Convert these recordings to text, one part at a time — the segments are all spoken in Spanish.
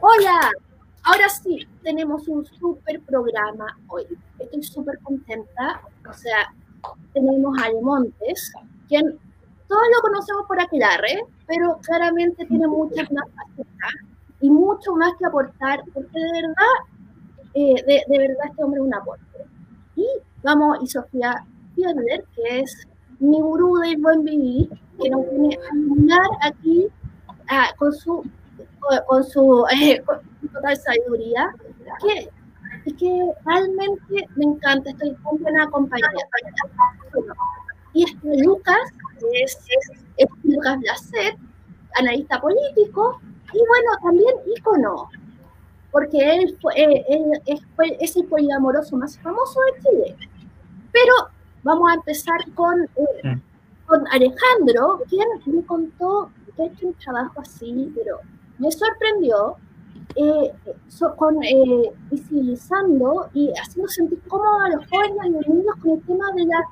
Hola, ahora sí, tenemos un súper programa hoy. Estoy súper contenta. O sea, tenemos a Montes, quien todos lo conocemos por Aquelarre, pero claramente tiene muchas más facetas y mucho más que aportar, porque de verdad, eh, de, de, verdad este hombre es un aporte. Y vamos, y Sofía Fiedler, que es mi gurú del buen vivir, que nos viene a hablar aquí ah, con su con, su eh, total sabiduría, que, que realmente me encanta, estoy con buena compañía. Y este Lucas, es, es, Lucas Blacet, analista político, y bueno, también ícono, porque él, fue, eh, él, es, el poliamoroso más famoso de Chile. Pero vamos a empezar con, eh, mm. con Alejandro, quien me contó que ha hecho un trabajo así, pero me sorprendió eh, con, eh, visibilizando y haciendo sentir cómodo a los jóvenes y los niños con el tema de la,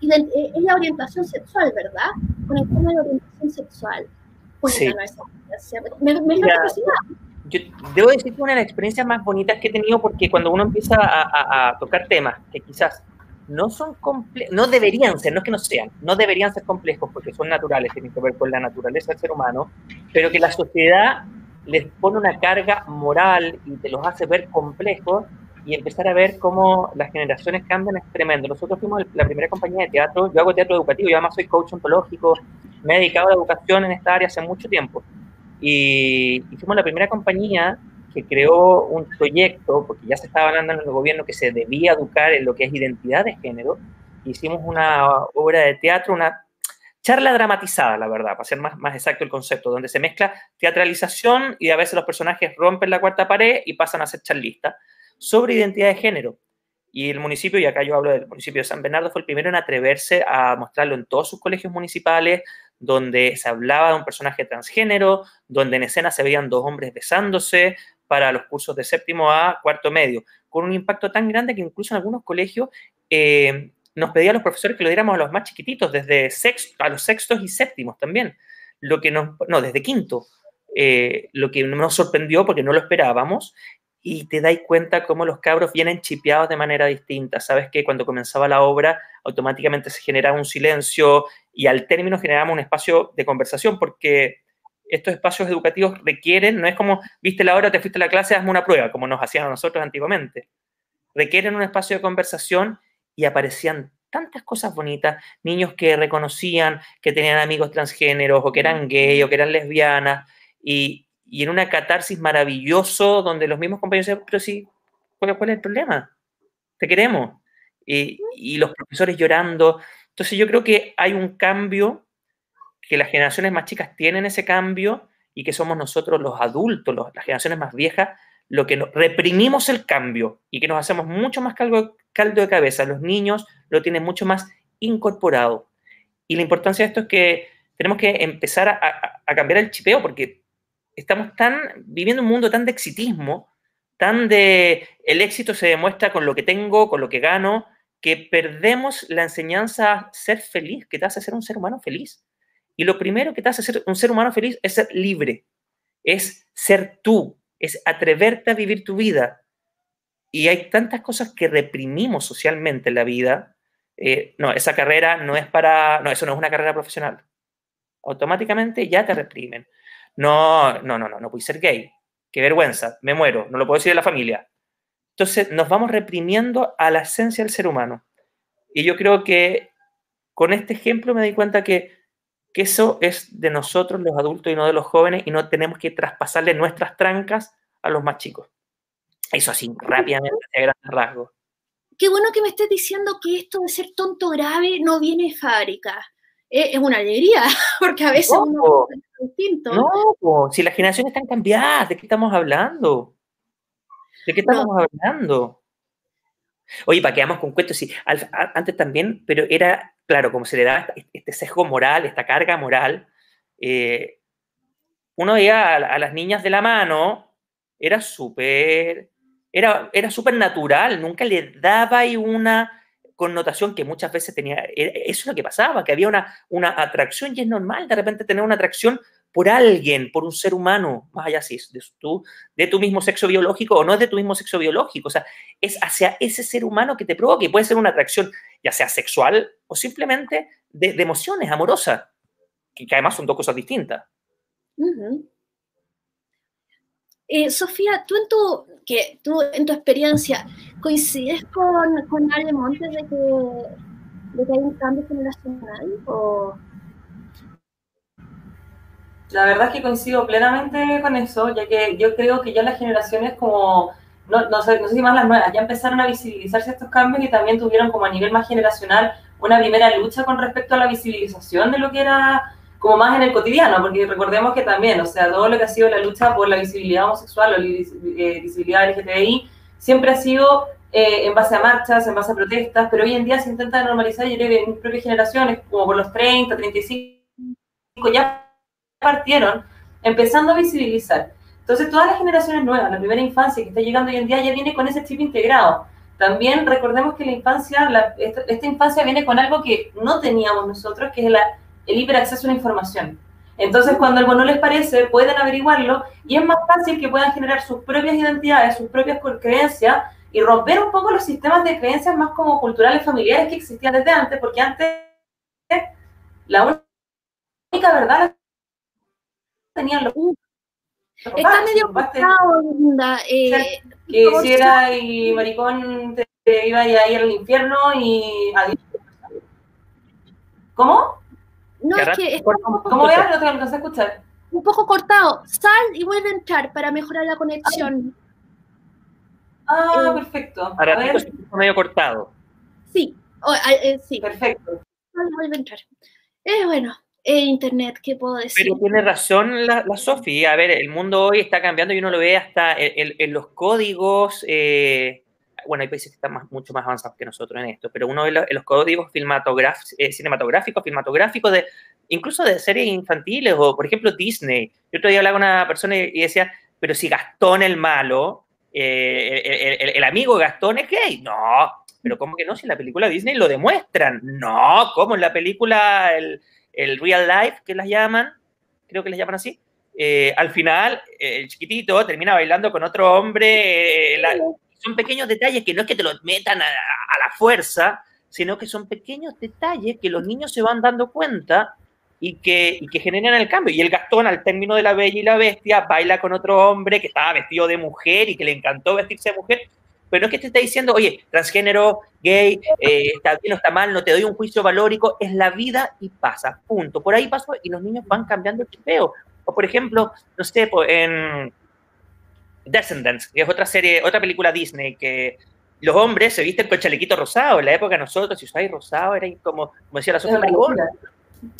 y eh, la orientación sexual, ¿verdad? Con el tema de la orientación sexual. Pues, sí. me, me, yo debo decir que una de las experiencias más bonitas que he tenido porque cuando uno empieza a, a tocar temas que quizás no son complejos, no deberían ser, no es que no sean, no deberían ser complejos porque son naturales, tienen que ver con la naturaleza del ser humano, pero que la sociedad les pone una carga moral y te los hace ver complejos y empezar a ver cómo las generaciones cambian es tremendo. Nosotros fuimos la primera compañía de teatro, yo hago teatro educativo, yo además soy coach ontológico, me he dedicado a la educación en esta área hace mucho tiempo. Y, y fuimos la primera compañía que creó un proyecto, porque ya se estaba hablando en el gobierno que se debía educar en lo que es identidad de género, hicimos una obra de teatro, una charla dramatizada, la verdad, para ser más, más exacto el concepto, donde se mezcla teatralización y a veces los personajes rompen la cuarta pared y pasan a ser charlistas, sobre identidad de género. Y el municipio, y acá yo hablo del municipio de San Bernardo, fue el primero en atreverse a mostrarlo en todos sus colegios municipales, donde se hablaba de un personaje transgénero, donde en escena se veían dos hombres besándose, para los cursos de séptimo a cuarto medio, con un impacto tan grande que incluso en algunos colegios eh, nos pedían los profesores que lo diéramos a los más chiquititos, desde sexto, a los sextos y séptimos también, lo que nos, no, desde quinto, eh, lo que nos sorprendió porque no lo esperábamos y te dais cuenta cómo los cabros vienen chipeados de manera distinta. Sabes que cuando comenzaba la obra, automáticamente se generaba un silencio y al término generábamos un espacio de conversación porque estos espacios educativos requieren, no es como, viste la hora, te fuiste a la clase, hazme una prueba, como nos hacían a nosotros antiguamente. Requieren un espacio de conversación y aparecían tantas cosas bonitas, niños que reconocían que tenían amigos transgéneros o que eran gay o que eran lesbianas y, en una catarsis maravilloso donde los mismos compañeros decían, pero sí, ¿cuál, es el problema? Te queremos. Y, y los profesores llorando. Entonces yo creo que hay un cambio que las generaciones más chicas tienen ese cambio y que somos nosotros los adultos, las generaciones más viejas, lo que reprimimos el cambio y que nos hacemos mucho más caldo, caldo de cabeza. Los niños lo tienen mucho más incorporado. Y la importancia de esto es que tenemos que empezar a, cambiar el chipeo porque estamos tan viviendo un mundo tan de exitismo, tan de el éxito se demuestra con lo que tengo, con lo que gano, que perdemos la enseñanza a ser feliz, que te hace ser un ser humano feliz. Y lo primero que te hace ser un ser humano feliz es ser libre, es ser tú, es atreverte a vivir tu vida. Y hay tantas cosas que reprimimos socialmente en la vida. Eh, no, esa carrera no es para, no, eso no es una carrera profesional. Automáticamente ya te reprimen. No, no, no, no, no puedo ser gay. Qué vergüenza, me muero, no lo puedo decir a la familia. Entonces nos vamos reprimiendo a la esencia del ser humano. Y yo creo que con este ejemplo me di cuenta que que eso es de nosotros los adultos y no de los jóvenes y no tenemos que traspasarle nuestras trancas a los más chicos. Eso así, rápidamente, a grandes rasgos. Qué bueno que me estés diciendo que esto de ser tonto grave no viene de fábrica. Eh, es una alegría, porque a veces uno es distinto. No, si las generaciones están cambiadas, ¿de qué estamos hablando? ¿De qué estamos hablando? Oye, para que con cuentos, sí, antes también, pero era, claro, como se le da este sesgo moral, esta carga moral, eh, uno veía a, las niñas de la mano, era súper, era, era súper natural, nunca le daba ahí una connotación que muchas veces tenía, eso es lo que pasaba, que había una, una atracción y es normal de repente tener una atracción por alguien, por un ser humano, más allá si es de tu, de tu mismo sexo biológico o no es de tu mismo sexo biológico. O sea, es hacia ese ser humano que te provoca y puede ser una atracción, ya sea sexual o simplemente de, emociones amorosas, que, además son dos cosas distintas. Eh, Sofía, tú en tu, que, tú en tu experiencia, ¿coincides con, con Ale Montes de que, de que hay un cambio generacional? O... La verdad es que coincido plenamente con eso, ya que yo creo que ya las generaciones como, no, no, sé, no sé si más las nuevas, ya empezaron a visibilizarse estos cambios y también tuvieron como a nivel más generacional una primera lucha con respecto a la visibilización de lo que era como más en el cotidiano, porque recordemos que también, o sea, todo lo que ha sido la lucha por la visibilidad homosexual o la eh, visibilidad LGTBI siempre ha sido eh, en base a marchas, en base a protestas, pero hoy en día se intenta normalizar, yo creo que en mis propias generaciones, como por los 30, 35, ya partieron empezando a visibilizar. Entonces, todas las generaciones nuevas, la primera infancia que está llegando hoy en día, ya viene con ese chip integrado. También recordemos que la infancia, esta, infancia viene con algo que no teníamos nosotros, que es el hiperacceso a la información. Entonces, cuando algo no les parece, pueden averiguarlo y es más fácil que puedan generar sus propias identidades, sus propias creencias y romper un poco los sistemas de creencias más como culturales familiares que existían desde antes, porque antes la única verdad tenían los... Está medio pasado, linda. Eh, que si era y maricón te, iba a ir al infierno y ¿Cómo? No, es que... ¿Cómo veas? No te alcancé a escuchar. Un poco cortado. Sal y vuelve a entrar para mejorar la conexión. Ah, eh, perfecto. Para ti es medio cortado. Sí, eh, sí. Perfecto. Sal y vuelve a entrar. Eh, bueno, Internet, ¿qué puedo decir? Pero tiene razón la, la Sofía. A ver, el mundo hoy está cambiando y uno lo ve hasta en, los códigos. Eh, bueno, hay países que están mucho más avanzados que nosotros en esto, pero uno ve los, los códigos eh, cinematográficos, filmatográficos, de, incluso de series infantiles o, por ejemplo, Disney. Yo otro día hablaba con una persona y decía, pero si Gastón el malo, eh, el, el, amigo Gastón es gay. No, pero ¿cómo que no? Si en la película Disney lo demuestran. No, ¿cómo en la película... El, el real life, que las llaman, creo que les llaman así, eh, al final el chiquitito termina bailando con otro hombre. Eh, son pequeños detalles que no es que te los metan a, la fuerza, sino que son pequeños detalles que los niños se van dando cuenta y que, y que generan el cambio. Y el Gastón, al término de la Bella y la Bestia, baila con otro hombre que estaba vestido de mujer y que le encantó vestirse de mujer pero no es que te esté diciendo, oye, transgénero, gay, eh, está bien o está mal, no te doy un juicio valórico, es la vida y pasa, punto. Por ahí pasó y los niños van cambiando el chipeo. O por ejemplo, no sé, en Descendants, que es otra serie, otra película Disney, que los hombres se visten con chalequito rosado. En la época de nosotros, si usáis rosado, era como, como decía la Sofía, maricón.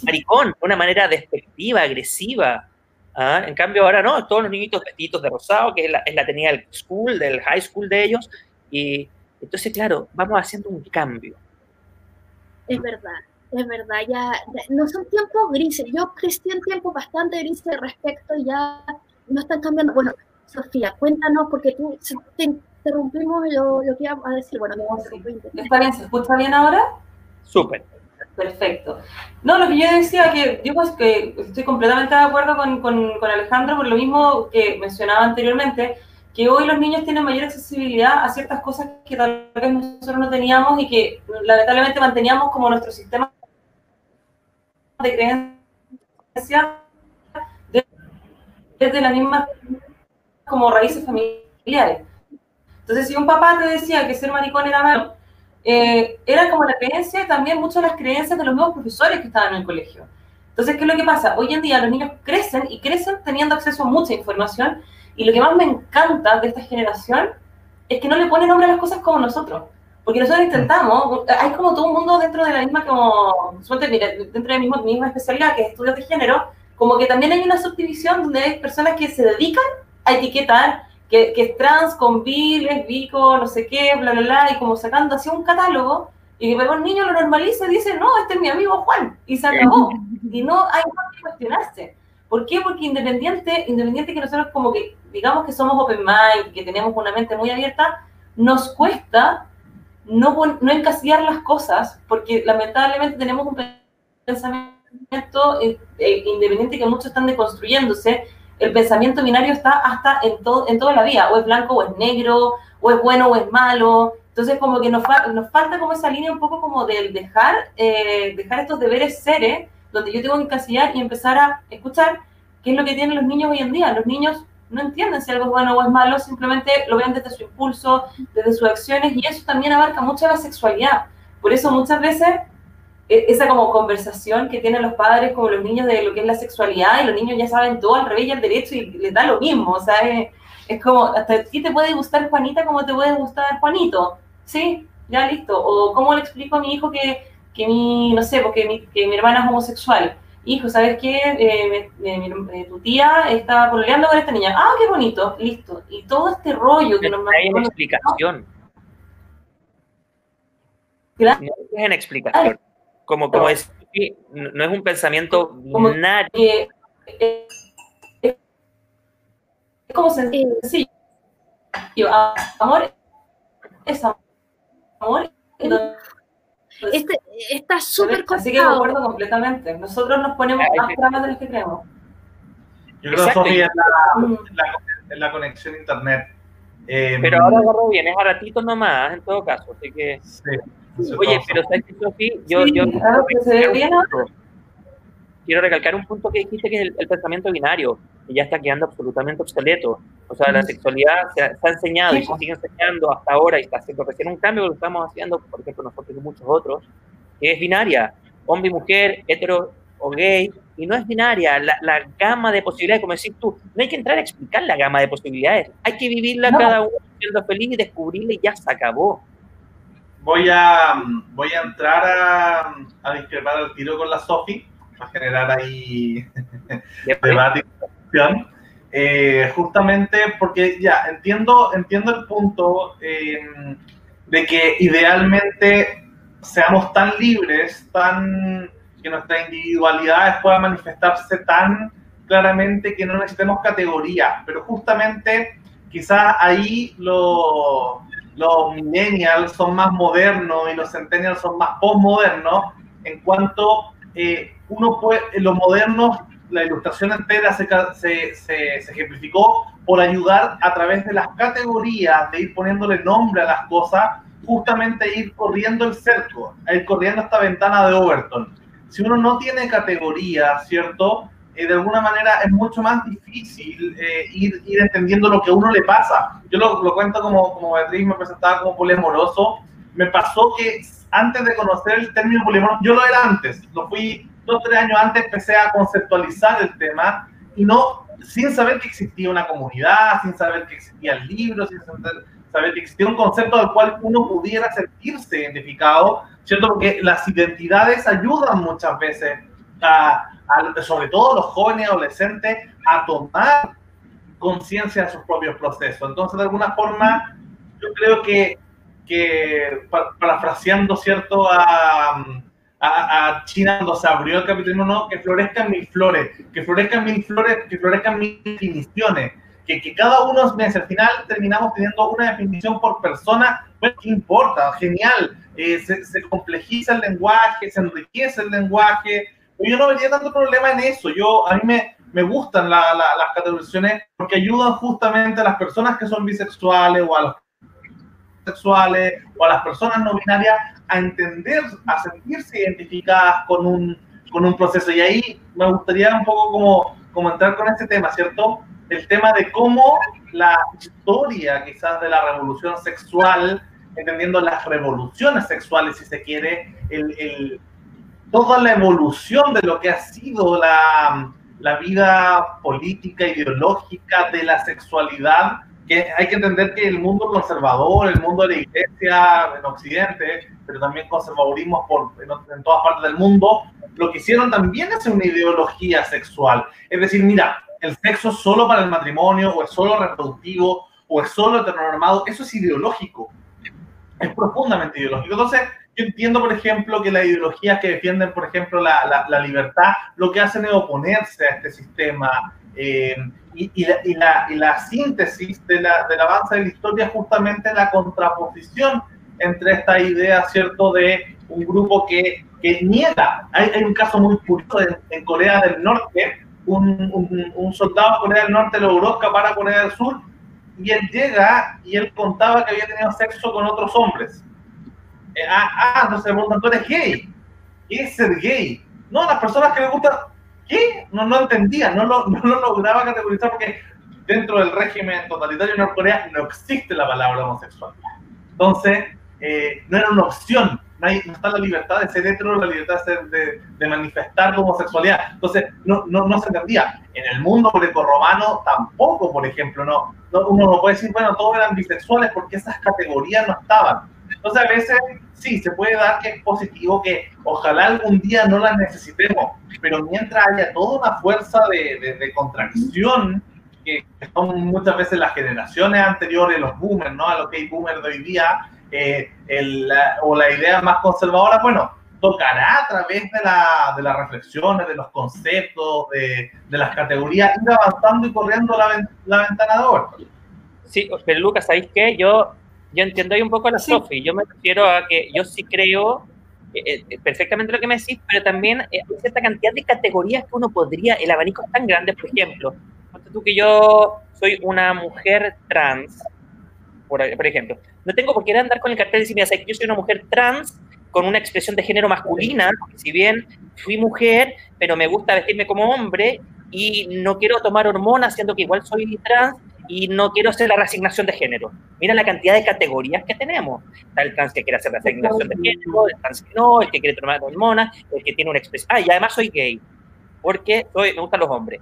Maricón, una manera despectiva, agresiva. ¿Ah? En cambio, ahora no, todos los niñitos vestidos de rosado, que es la, es la tenía del school, del high school de ellos. Y entonces, claro, vamos haciendo un cambio. Es verdad, es verdad, ya, no son tiempos grises. Yo crecí en tiempos bastante grises respecto, ya no están cambiando. Bueno, Sofía, cuéntanos, porque tú te interrumpimos lo, lo que iba a decir. Bueno, ¿Está bien? ¿Se escucha bien ahora? Súper. Perfecto. No, lo que yo decía, que yo pues que estoy completamente de acuerdo con, con, Alejandro por lo mismo que mencionaba anteriormente, que hoy los niños tienen mayor accesibilidad a ciertas cosas que tal vez nosotros no teníamos y que lamentablemente manteníamos como nuestro sistema de creencia desde las mismas como raíces familiares. Entonces, si un papá te decía que ser maricón era malo, eh, era como la creencia también muchas las creencias de los nuevos profesores que estaban en el colegio. Entonces, ¿qué es lo que pasa? Hoy en día los niños crecen y crecen teniendo acceso a mucha información y lo que más me encanta de esta generación es que no le ponen nombre a las cosas como nosotros. Porque nosotros intentamos, hay como todo un mundo dentro de la misma, como, dentro de la misma, misma especialidad que es estudios de género, como que también hay una subdivisión donde hay personas que se dedican a etiquetar que, es trans, con bi, lesbico, no sé qué, bla, bla, bla, y como sacando así un catálogo, y que para un niño lo normaliza y dice, no, este es mi amigo Juan, y se acabó. Y no hay más que cuestionarse. ¿Por qué? Porque independiente, independiente que nosotros como que digamos que somos open mind, que tenemos una mente muy abierta, nos cuesta no, no encasillar las cosas, porque lamentablemente tenemos un pensamiento eh, eh, independiente que muchos están deconstruyéndose, el pensamiento binario está hasta en, todo, en toda la vida, o es blanco o es negro, o es bueno o es malo. Entonces, como que nos, falta como esa línea un poco como del dejar, eh, dejar estos deberes seres, donde yo tengo que encasillar y empezar a escuchar qué es lo que tienen los niños hoy en día. Los niños no entienden si algo es bueno o es malo, simplemente lo ven desde su impulso, desde sus acciones, y eso también abarca mucho la sexualidad. Por eso muchas veces esa como conversación que tienen los padres con los niños de lo que es la sexualidad, y los niños ya saben todo al revés y al derecho y les da lo mismo, o sea, es, como, hasta a ti te puede gustar Juanita como te puede gustar Juanito, ¿sí? Ya listo. O cómo le explico a mi hijo que, que mi, no sé, porque mi, que mi hermana es homosexual hijo, ¿sabes qué? Eh, eh, tu tía está pololeando con esta niña. Ah, qué bonito, listo. Y todo este rollo que nos Hay una explicación. No es en explicación. Como, como es, no es un pensamiento binario. Eh, es como sencillo. Amor es amor. Este, está súper Así que concuerdo completamente. Nosotros nos ponemos más tramas de las que creemos. Yo creo que Sofía es la, conexión a internet. Eh, pero ahora agarró bien, es baratito nomás, en todo caso. Así que. Oye, pero ¿sabes qué, Sofía? Yo, yo, quiero recalcar un punto. Que dijiste que es el, pensamiento binario, que ya está quedando absolutamente obsoleto. O sea, la sexualidad se ha, enseñado y se sigue enseñando hasta ahora y está haciendo recién un cambio que lo estamos haciendo, por ejemplo, nosotros y muchos otros, que es binaria, hombre y mujer, hetero o gay, y no es binaria, la, la, gama de posibilidades, como decís tú, no hay que entrar a explicar la gama de posibilidades, hay que vivirla cada uno siendo feliz y descubrirla y ya se acabó. Voy a, voy a entrar a, a discrepar al tiro con la Sofi, a generar ahí debate y discusión. Eh, justamente porque ya entiendo, entiendo el punto em, de que idealmente seamos tan libres, tan que nuestras individualidades puedan manifestarse tan claramente que no necesitemos categorías, pero justamente quizás ahí los, los millennials son más modernos y los centennials son más postmodernos en cuanto eh, uno puede, los modernos, la ilustración entera se, se, se, ejemplificó por ayudar a través de las categorías, de ir poniéndole nombre a las cosas, justamente ir corriendo el cerco, ir corriendo esta ventana de Overton. Si uno no tiene categorías, ¿cierto? Eh, de alguna manera es mucho más difícil eh, ir, ir, entendiendo lo que a uno le pasa. Yo lo, lo cuento como, como Beatriz me presentaba como poliamoroso. Me pasó que antes de conocer el término poliamoroso, yo lo era antes, lo fui dos tres años antes empecé a conceptualizar el tema y no, sin saber que existía una comunidad, sin saber que existía el libro, sin saber que existía un concepto al cual uno pudiera sentirse identificado, ¿cierto? Porque las identidades ayudan muchas veces, a, sobre todo los jóvenes y adolescentes, a tomar conciencia de sus propios procesos. Entonces, de alguna forma, yo creo que, que parafraseando, ¿cierto?, a a, China cuando se abrió el capitalismo, no, que florezcan mil flores, que florezcan mil flores, que florezcan mil definiciones, que, que cada uno, al final terminamos teniendo una definición por persona, pues ¿qué importa? Genial, eh, se, complejiza el lenguaje, se enriquece el lenguaje, yo no vería tanto problema en eso, yo, a mí me, me gustan las categorizaciones porque ayudan justamente a las personas que son bisexuales o a los sexuales o a las personas no binarias a entender, a sentirse identificadas con un, con un proceso. Y ahí me gustaría un poco como, como entrar con este tema, ¿cierto? El tema de cómo la historia quizás de la revolución sexual, entendiendo las revoluciones sexuales, si se quiere, el, el, toda la evolución de lo que ha sido la, vida política, ideológica de la sexualidad, que hay que entender que el mundo conservador, el mundo de la iglesia en Occidente, pero también conservadurismo por, en, todas partes del mundo, lo que hicieron también es una ideología sexual. Es decir, mira, el sexo solo para el matrimonio, o es solo reproductivo, o es solo heteronormado, eso es ideológico. Es profundamente ideológico. Entonces, yo entiendo, por ejemplo, que las ideologías que defienden, por ejemplo, la, la, la libertad, lo que hacen es oponerse a este sistema. Eh, y, y, la, y, la, y, la, síntesis de la, del avance de la historia es justamente la contraposición entre esta idea, ¿cierto?, de un grupo que que niega. Hay, hay un caso muy curioso en, Corea del Norte, un, un, un, soldado de Corea del Norte logró escapar a Corea del Sur y él llega y él contaba que había tenido sexo con otros hombres. Eh, ah, ah, entonces preguntan, ¿tú eres gay? ¿Qué es ser gay? No, las personas que les gustan, ¿qué? No, no entendían, no lo, no lo lograba categorizar porque dentro del régimen totalitario de Norcorea no existe la palabra homosexual. Entonces, eh, no era una opción, no, está la libertad de ser hetero, la libertad de, de, manifestar tu homosexualidad. Entonces, no, no, no se entendía. En el mundo grecorromano tampoco, por ejemplo, no, uno no puede decir, bueno, todos eran bisexuales porque esas categorías no estaban. Entonces, a veces sí, se puede dar que es positivo, que ojalá algún día no las necesitemos, pero mientras haya toda una fuerza de, de contracción, que son muchas veces las generaciones anteriores, los boomers, ¿no? A los que hay boomers de hoy día, eh, o la idea más conservadora, bueno, tocará a través de, la, de las reflexiones, de los conceptos, de, de, las categorías, ir avanzando y corriendo la, la ventana de. Sí, pero Lucas, ¿sabéis qué? Yo, yo entiendo ahí un poco a la Sofi. Yo me refiero a que yo sí creo eh, eh, perfectamente lo que me decís, pero también hay cierta cantidad de categorías que uno podría, el abanico es tan grande, por ejemplo, tú que yo soy una mujer trans, por, ejemplo. No tengo por qué andar con el cartel de decir, que yo soy una mujer trans con una expresión de género masculina, porque si bien fui mujer, pero me gusta vestirme como hombre y no quiero tomar hormonas, siendo que igual soy trans y no quiero hacer la reasignación de género. Mira la cantidad de categorías que tenemos. Está el trans que quiere hacer la reasignación de género, el trans que no, el que quiere tomar hormonas, el que tiene una expresión. Ah, y además soy gay, porque soy, me gustan los hombres.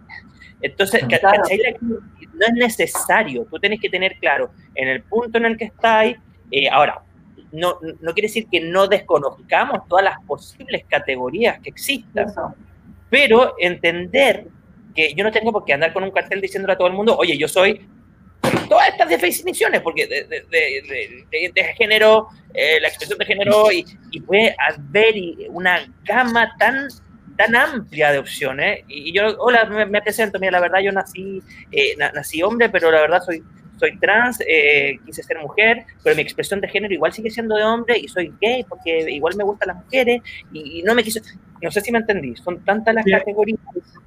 Entonces, no es necesario, tú tienes que tener claro en el punto en el que estáis. Eh, ahora, no, no quiere decir que no desconozcamos todas las posibles categorías que existan, pero entender que yo no tengo por qué andar con un cartel diciéndole a todo el mundo, oye, yo soy todas estas definiciones, porque de, de, de, género, eh, la expresión de género, y, y puede haber una gama tan tan amplia de opciones. Y yo, hola, me, presento, mira, la verdad yo nací, eh, nací hombre, pero la verdad soy, soy trans, eh, quise ser mujer, pero mi expresión de género igual sigue siendo de hombre y soy gay porque igual me gustan las mujeres y, no me quiso... No sé si me entendí, son tantas las categorías.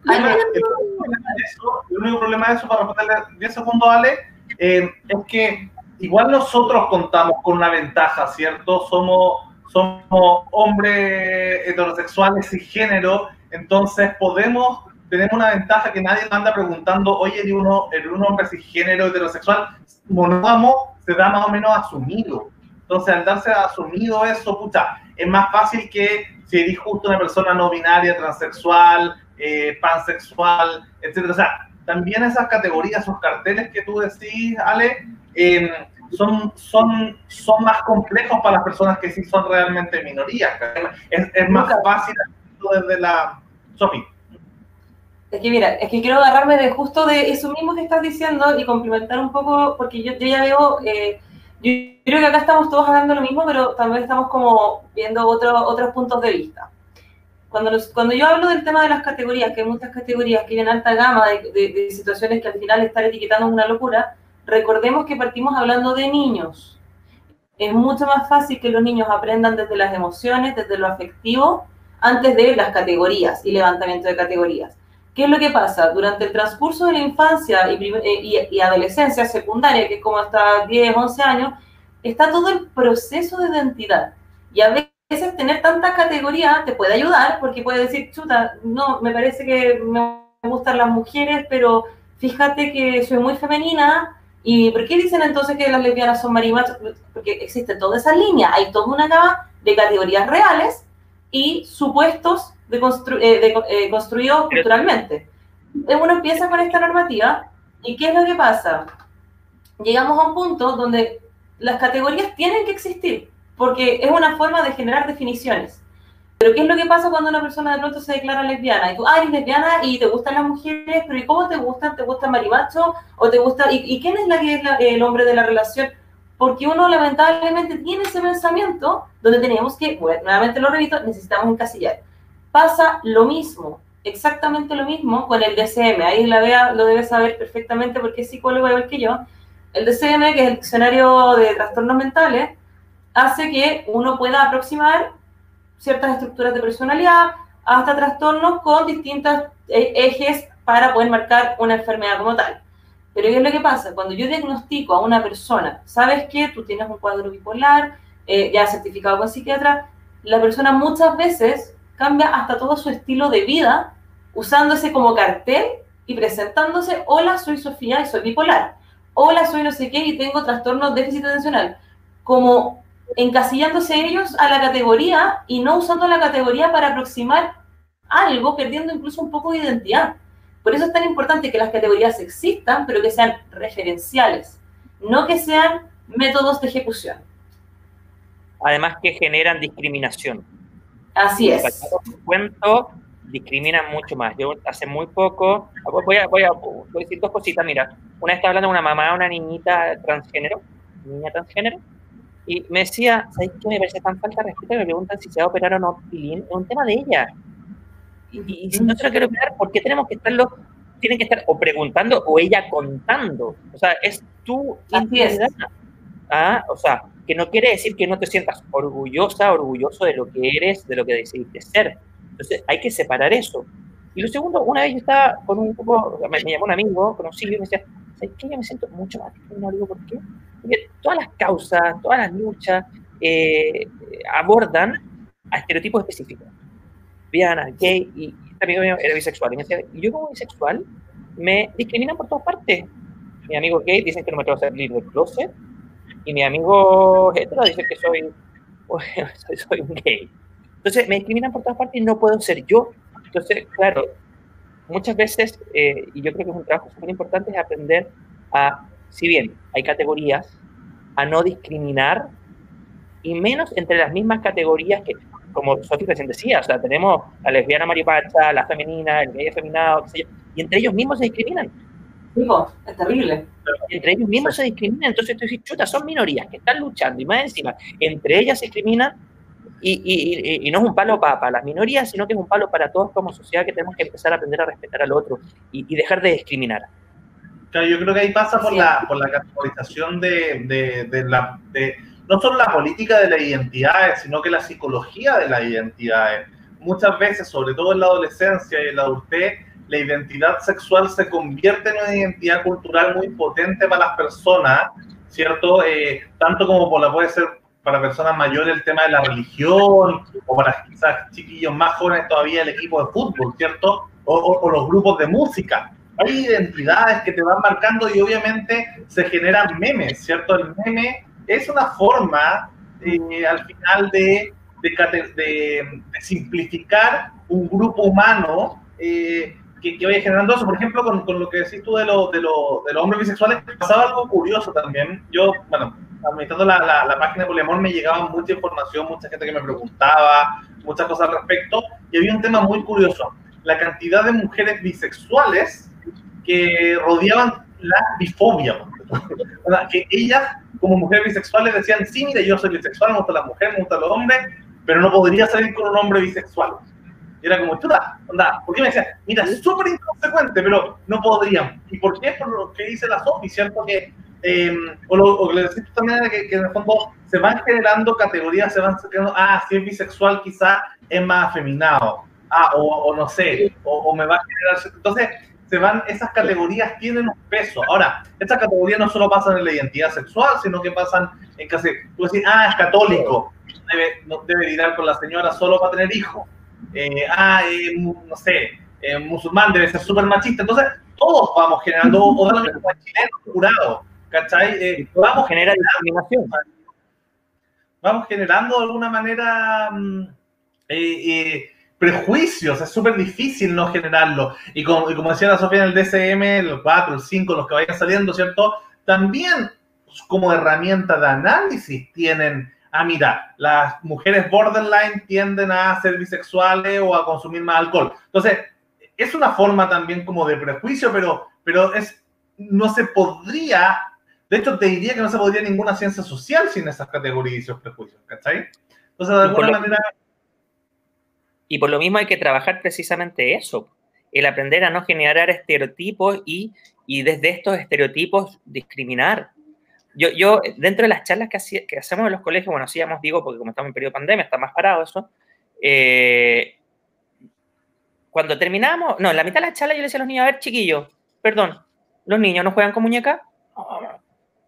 El único problema de eso, para responderle 10 segundos, Ale, eh, es que igual nosotros contamos con una ventaja, ¿cierto? Somos somos hombres heterosexuales y género, entonces podemos, tenemos una ventaja que nadie anda preguntando, oye, ¿de uno, el un hombre cisgénero heterosexual monógamo se da más o menos asumido. Entonces, al darse asumido eso, pucha, es más fácil que si eres justo una persona no binaria, transexual, eh, pansexual, etc. O sea, también esas categorías, esos carteles que tú decís, Ale, eh, son, son, son más complejos para las personas que sí son realmente minorías. Es, es más fácil desde la... Sofi. Es que mira, es que quiero agarrarme de justo de eso mismo que estás diciendo y complementar un poco, porque yo, ya veo, eh, yo creo que acá estamos todos hablando lo mismo, pero también estamos como viendo otro, otros puntos de vista. Cuando, cuando yo hablo del tema de las categorías, que hay muchas categorías que tienen alta gama de, de, de situaciones que al final estar etiquetando es una locura, recordemos que partimos hablando de niños. Es mucho más fácil que los niños aprendan desde las emociones, desde lo afectivo, antes de las categorías y levantamiento de categorías. ¿Qué es lo que pasa? Durante el transcurso de la infancia y, eh, adolescencia secundaria, que es como hasta 10, 11 años, está todo el proceso de identidad. Y a veces tener tanta categoría te puede ayudar porque puede decir, chuta, no, me parece que me gustan las mujeres, pero fíjate que soy muy femenina, ¿Y por qué dicen entonces que las lesbianas son marimas? Porque existe toda esa línea, hay toda una gama de categorías reales y supuestos de, eh, eh, construidos culturalmente. Uno empieza con esta normativa y ¿qué es lo que pasa? Llegamos a un punto donde las categorías tienen que existir porque es una forma de generar definiciones. Pero ¿qué es lo que pasa cuando una persona de pronto se declara lesbiana? Y tú, ah, eres lesbiana y te gustan las mujeres, pero ¿y cómo te gustan? ¿Te gusta marimacho? ¿O te gusta? ¿Y, quién es la que el hombre de la relación? Porque uno lamentablemente tiene ese pensamiento donde tenemos que, bueno, nuevamente lo repito, necesitamos encasillar. Pasa lo mismo, exactamente lo mismo con el DCM. Ahí la vea lo debe saber perfectamente porque es psicólogo igual que yo. El DCM, que es el diccionario de trastornos mentales, hace que uno pueda aproximar ciertas estructuras de personalidad hasta trastornos con distintos eh, ejes para poder marcar una enfermedad como tal. Pero ¿qué es lo que pasa? Cuando yo diagnostico a una persona, ¿sabes que Tú tienes un cuadro bipolar, eh, ya certificado con psiquiatra, la persona muchas veces cambia hasta todo su estilo de vida usándose como cartel y presentándose, hola, soy Sofía y soy bipolar, hola, soy no sé qué y tengo trastorno déficit atencional, como encasillándose ellos a la categoría y no usando la categoría para aproximar algo, perdiendo incluso un poco de identidad. Por eso es tan importante que las categorías existan, pero que sean referenciales, no que sean métodos de ejecución. Además que generan discriminación. Así es. Cuento, discriminan mucho más. Yo hace muy poco, voy a, voy a, decir dos cositas, mira, una vez estaba hablando con una mamá, una niñita transgénero, niña transgénero, y me decía, ¿sabes qué me parece tan falta de respeto? Me preguntan si se va a operar o no Es un tema de ella. Y, si no se lo quiere operar, ¿por qué tenemos que estarlo? Tienen que estar o preguntando o ella contando. O sea, es tu intimidad. ¿Ah? O sea, que no quiere decir que no te sientas orgullosa, orgulloso de lo que eres, de lo que decidiste ser. Entonces, hay que separar eso. Y lo segundo, una vez yo estaba con un poco, me, llamó un amigo, conocí y me decía, ¿sabes qué? Yo me siento mucho más no digo por qué. Porque todas las causas, todas las luchas eh, abordan a estereotipos específicos. Viana, gay, y, este amigo mío era bisexual. Y me decía, yo como bisexual me discriminan por todas partes. Mi amigo gay dicen que no me tengo que salir del closet, y mi amigo hetero dice que soy, soy un gay. Entonces me discriminan por todas partes y no puedo ser yo. Entonces, claro, muchas veces, eh, y yo creo que es un trabajo súper importante, es aprender a, si bien hay categorías, a no discriminar y menos entre las mismas categorías que, como Sofía recién decía, o sea, tenemos la lesbiana maripacha, la femenina, el gay afeminado, y entre ellos mismos se discriminan. Es terrible. Entre ellos mismos se discriminan, entonces tú dices, chuta, son minorías que están luchando y más encima, entre ellas se discriminan y, y, y, no es un palo para, las minorías, sino que es un palo para todos como sociedad que tenemos que empezar a aprender a respetar al otro y, dejar de discriminar. Claro, yo creo que ahí pasa por, la, por la categorización de, de, de la... De, no solo la política de las identidades, sino que la psicología de las identidades. Muchas veces, sobre todo en la adolescencia y en la adultez, la identidad sexual se convierte en una identidad cultural muy potente para las personas, ¿cierto? Eh, tanto como la puede ser para personas mayores el tema de la religión, o para quizás chiquillos más jóvenes todavía el equipo de fútbol, ¿cierto? O, los grupos de música. Hay identidades que te van marcando y obviamente se generan memes, ¿cierto? El meme es una forma eh, al final de, de, simplificar un grupo humano eh, que, que, vaya generando eso. Por ejemplo, con, con lo que decís tú de, lo, de, lo, de los hombres bisexuales, pasaba algo curioso también. Yo, bueno, administrando la, la, la página de Poliamor me llegaba mucha información, mucha gente que me preguntaba, muchas cosas al respecto, y había un tema muy curioso, la cantidad de mujeres bisexuales que rodeaban la bifobia, que ellas como mujeres bisexuales decían, sí, mira, yo soy bisexual, me gusta la mujer, me gustan los hombres, pero no podría salir con un hombre bisexual. Y era como, chuta, onda, porque me decían, mira, es súper inconsecuente, pero no podrían. ¿Y por qué? Por lo que dice la Sofi, ¿cierto? Que eh, o, lo, o, que le decís también que, que, en el fondo se van generando categorías, se van sacando, ah, si es bisexual quizá es más afeminado, ah, o, o no sé, o, me va a generar... Entonces, se van, esas categorías tienen un peso. Ahora, estas categorías no solo pasan en la identidad sexual, sino que pasan en casi, tú decís, ah, es católico, debe, no, debe lidiar con la señora solo para tener hijos, eh, ah, eh, no sé, eh, musulmán debe ser súper machista, entonces todos vamos generando, o de la chileno, jurado, ¿cachai? Eh, vamos generando. Vamos generando de alguna manera mm, eh, eh, prejuicios, es súper difícil no generarlo. Y como, y como, decía la Sofía en el DCM, el 4, el 5, los que vayan saliendo, ¿cierto? También como herramienta de análisis tienen, ah, mira, las mujeres borderline tienden a ser bisexuales o a consumir más alcohol. Entonces, es una forma también como de prejuicio, pero, pero es, no se podría de hecho, te diría que no se podría ninguna ciencia social sin esas categorías y esos prejuicios, ¿cachai? Entonces, de alguna manera... Y por lo mismo hay que trabajar precisamente eso, el aprender a no generar estereotipos y, y desde estos estereotipos discriminar. Yo, yo, dentro de las charlas que, que hacemos en los colegios, bueno, hacíamos, digo, porque como estamos en periodo de pandemia, está más parado eso, Eh, cuando terminamos, no, en la mitad de la charla yo le decía a los niños, a ver, chiquillos, perdón, ¿los niños no juegan con muñeca?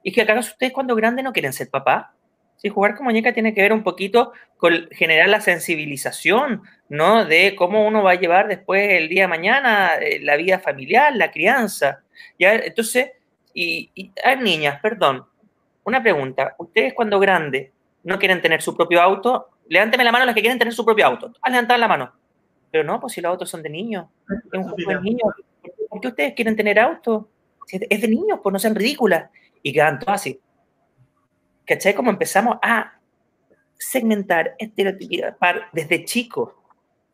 ¿Y que acaso ustedes cuando grandes no quieren ser papá? Si jugar con muñeca tiene que ver un poquito con generar la sensibilización, ¿no? De cómo uno va a llevar después el día de mañana eh, la vida familiar, la crianza. ¿ya? Entonces, y, y niñas, perdón, una pregunta. ¿Ustedes cuando grandes no quieren tener su propio auto? Levánteme la mano los que quieren tener su propio auto. Has levantado la mano. Pero no, pues si los autos son de niños. Es un juego de niños. ¿Por qué ustedes quieren tener auto? Es de niños, pues no sean ridículas. Y quedan todos así. ¿Cachai? Como empezamos a segmentar, estereotipar desde chicos.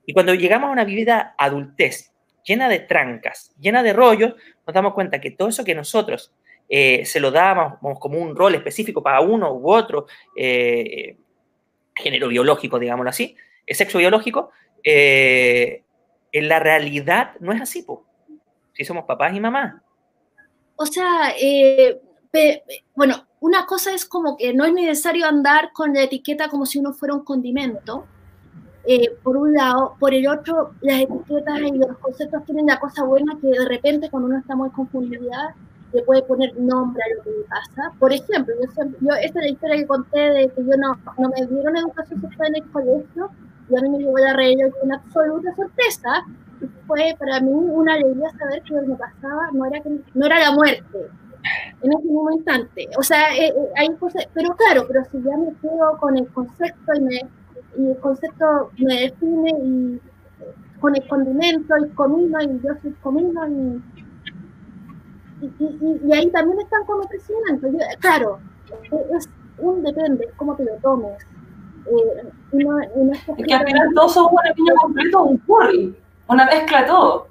Y cuando llegamos a una vida adultez, llena de trancas, llena de rollos, nos damos cuenta que todo eso que nosotros eh, se lo dábamos como un rol específico para uno u otro, eh, género biológico, digámoslo así, el sexo biológico, eh, en la realidad no es así, po. si somos papás y mamás. O sea, eh, bueno, una cosa es como que no es necesario andar con la etiqueta como si uno fuera un condimento. Eh, por un lado, por el otro, las etiquetas y los conceptos tienen la cosa buena que de repente cuando uno está muy confundida le puede poner nombre a lo que le pasa. Por ejemplo, yo, yo esta es la historia que conté de que yo no, no me dieron educación sexual en el colegio y a mí me llegó la realidad con absoluta sorpresa. Y fue para mí una alegría saber que lo que me pasaba no era, que, no era la muerte en ese mismo instante. O sea, eh, eh, hay cosas, pero claro, pero si ya me quedo con el concepto y, me, y el concepto me define y con el condimento y comino y yo soy comino y, y, y, ahí también están como crecimiento. claro, es un depende, cómo te lo tomes. Eh, es que al final todos somos un niño completo, un curry, una mezcla de todo.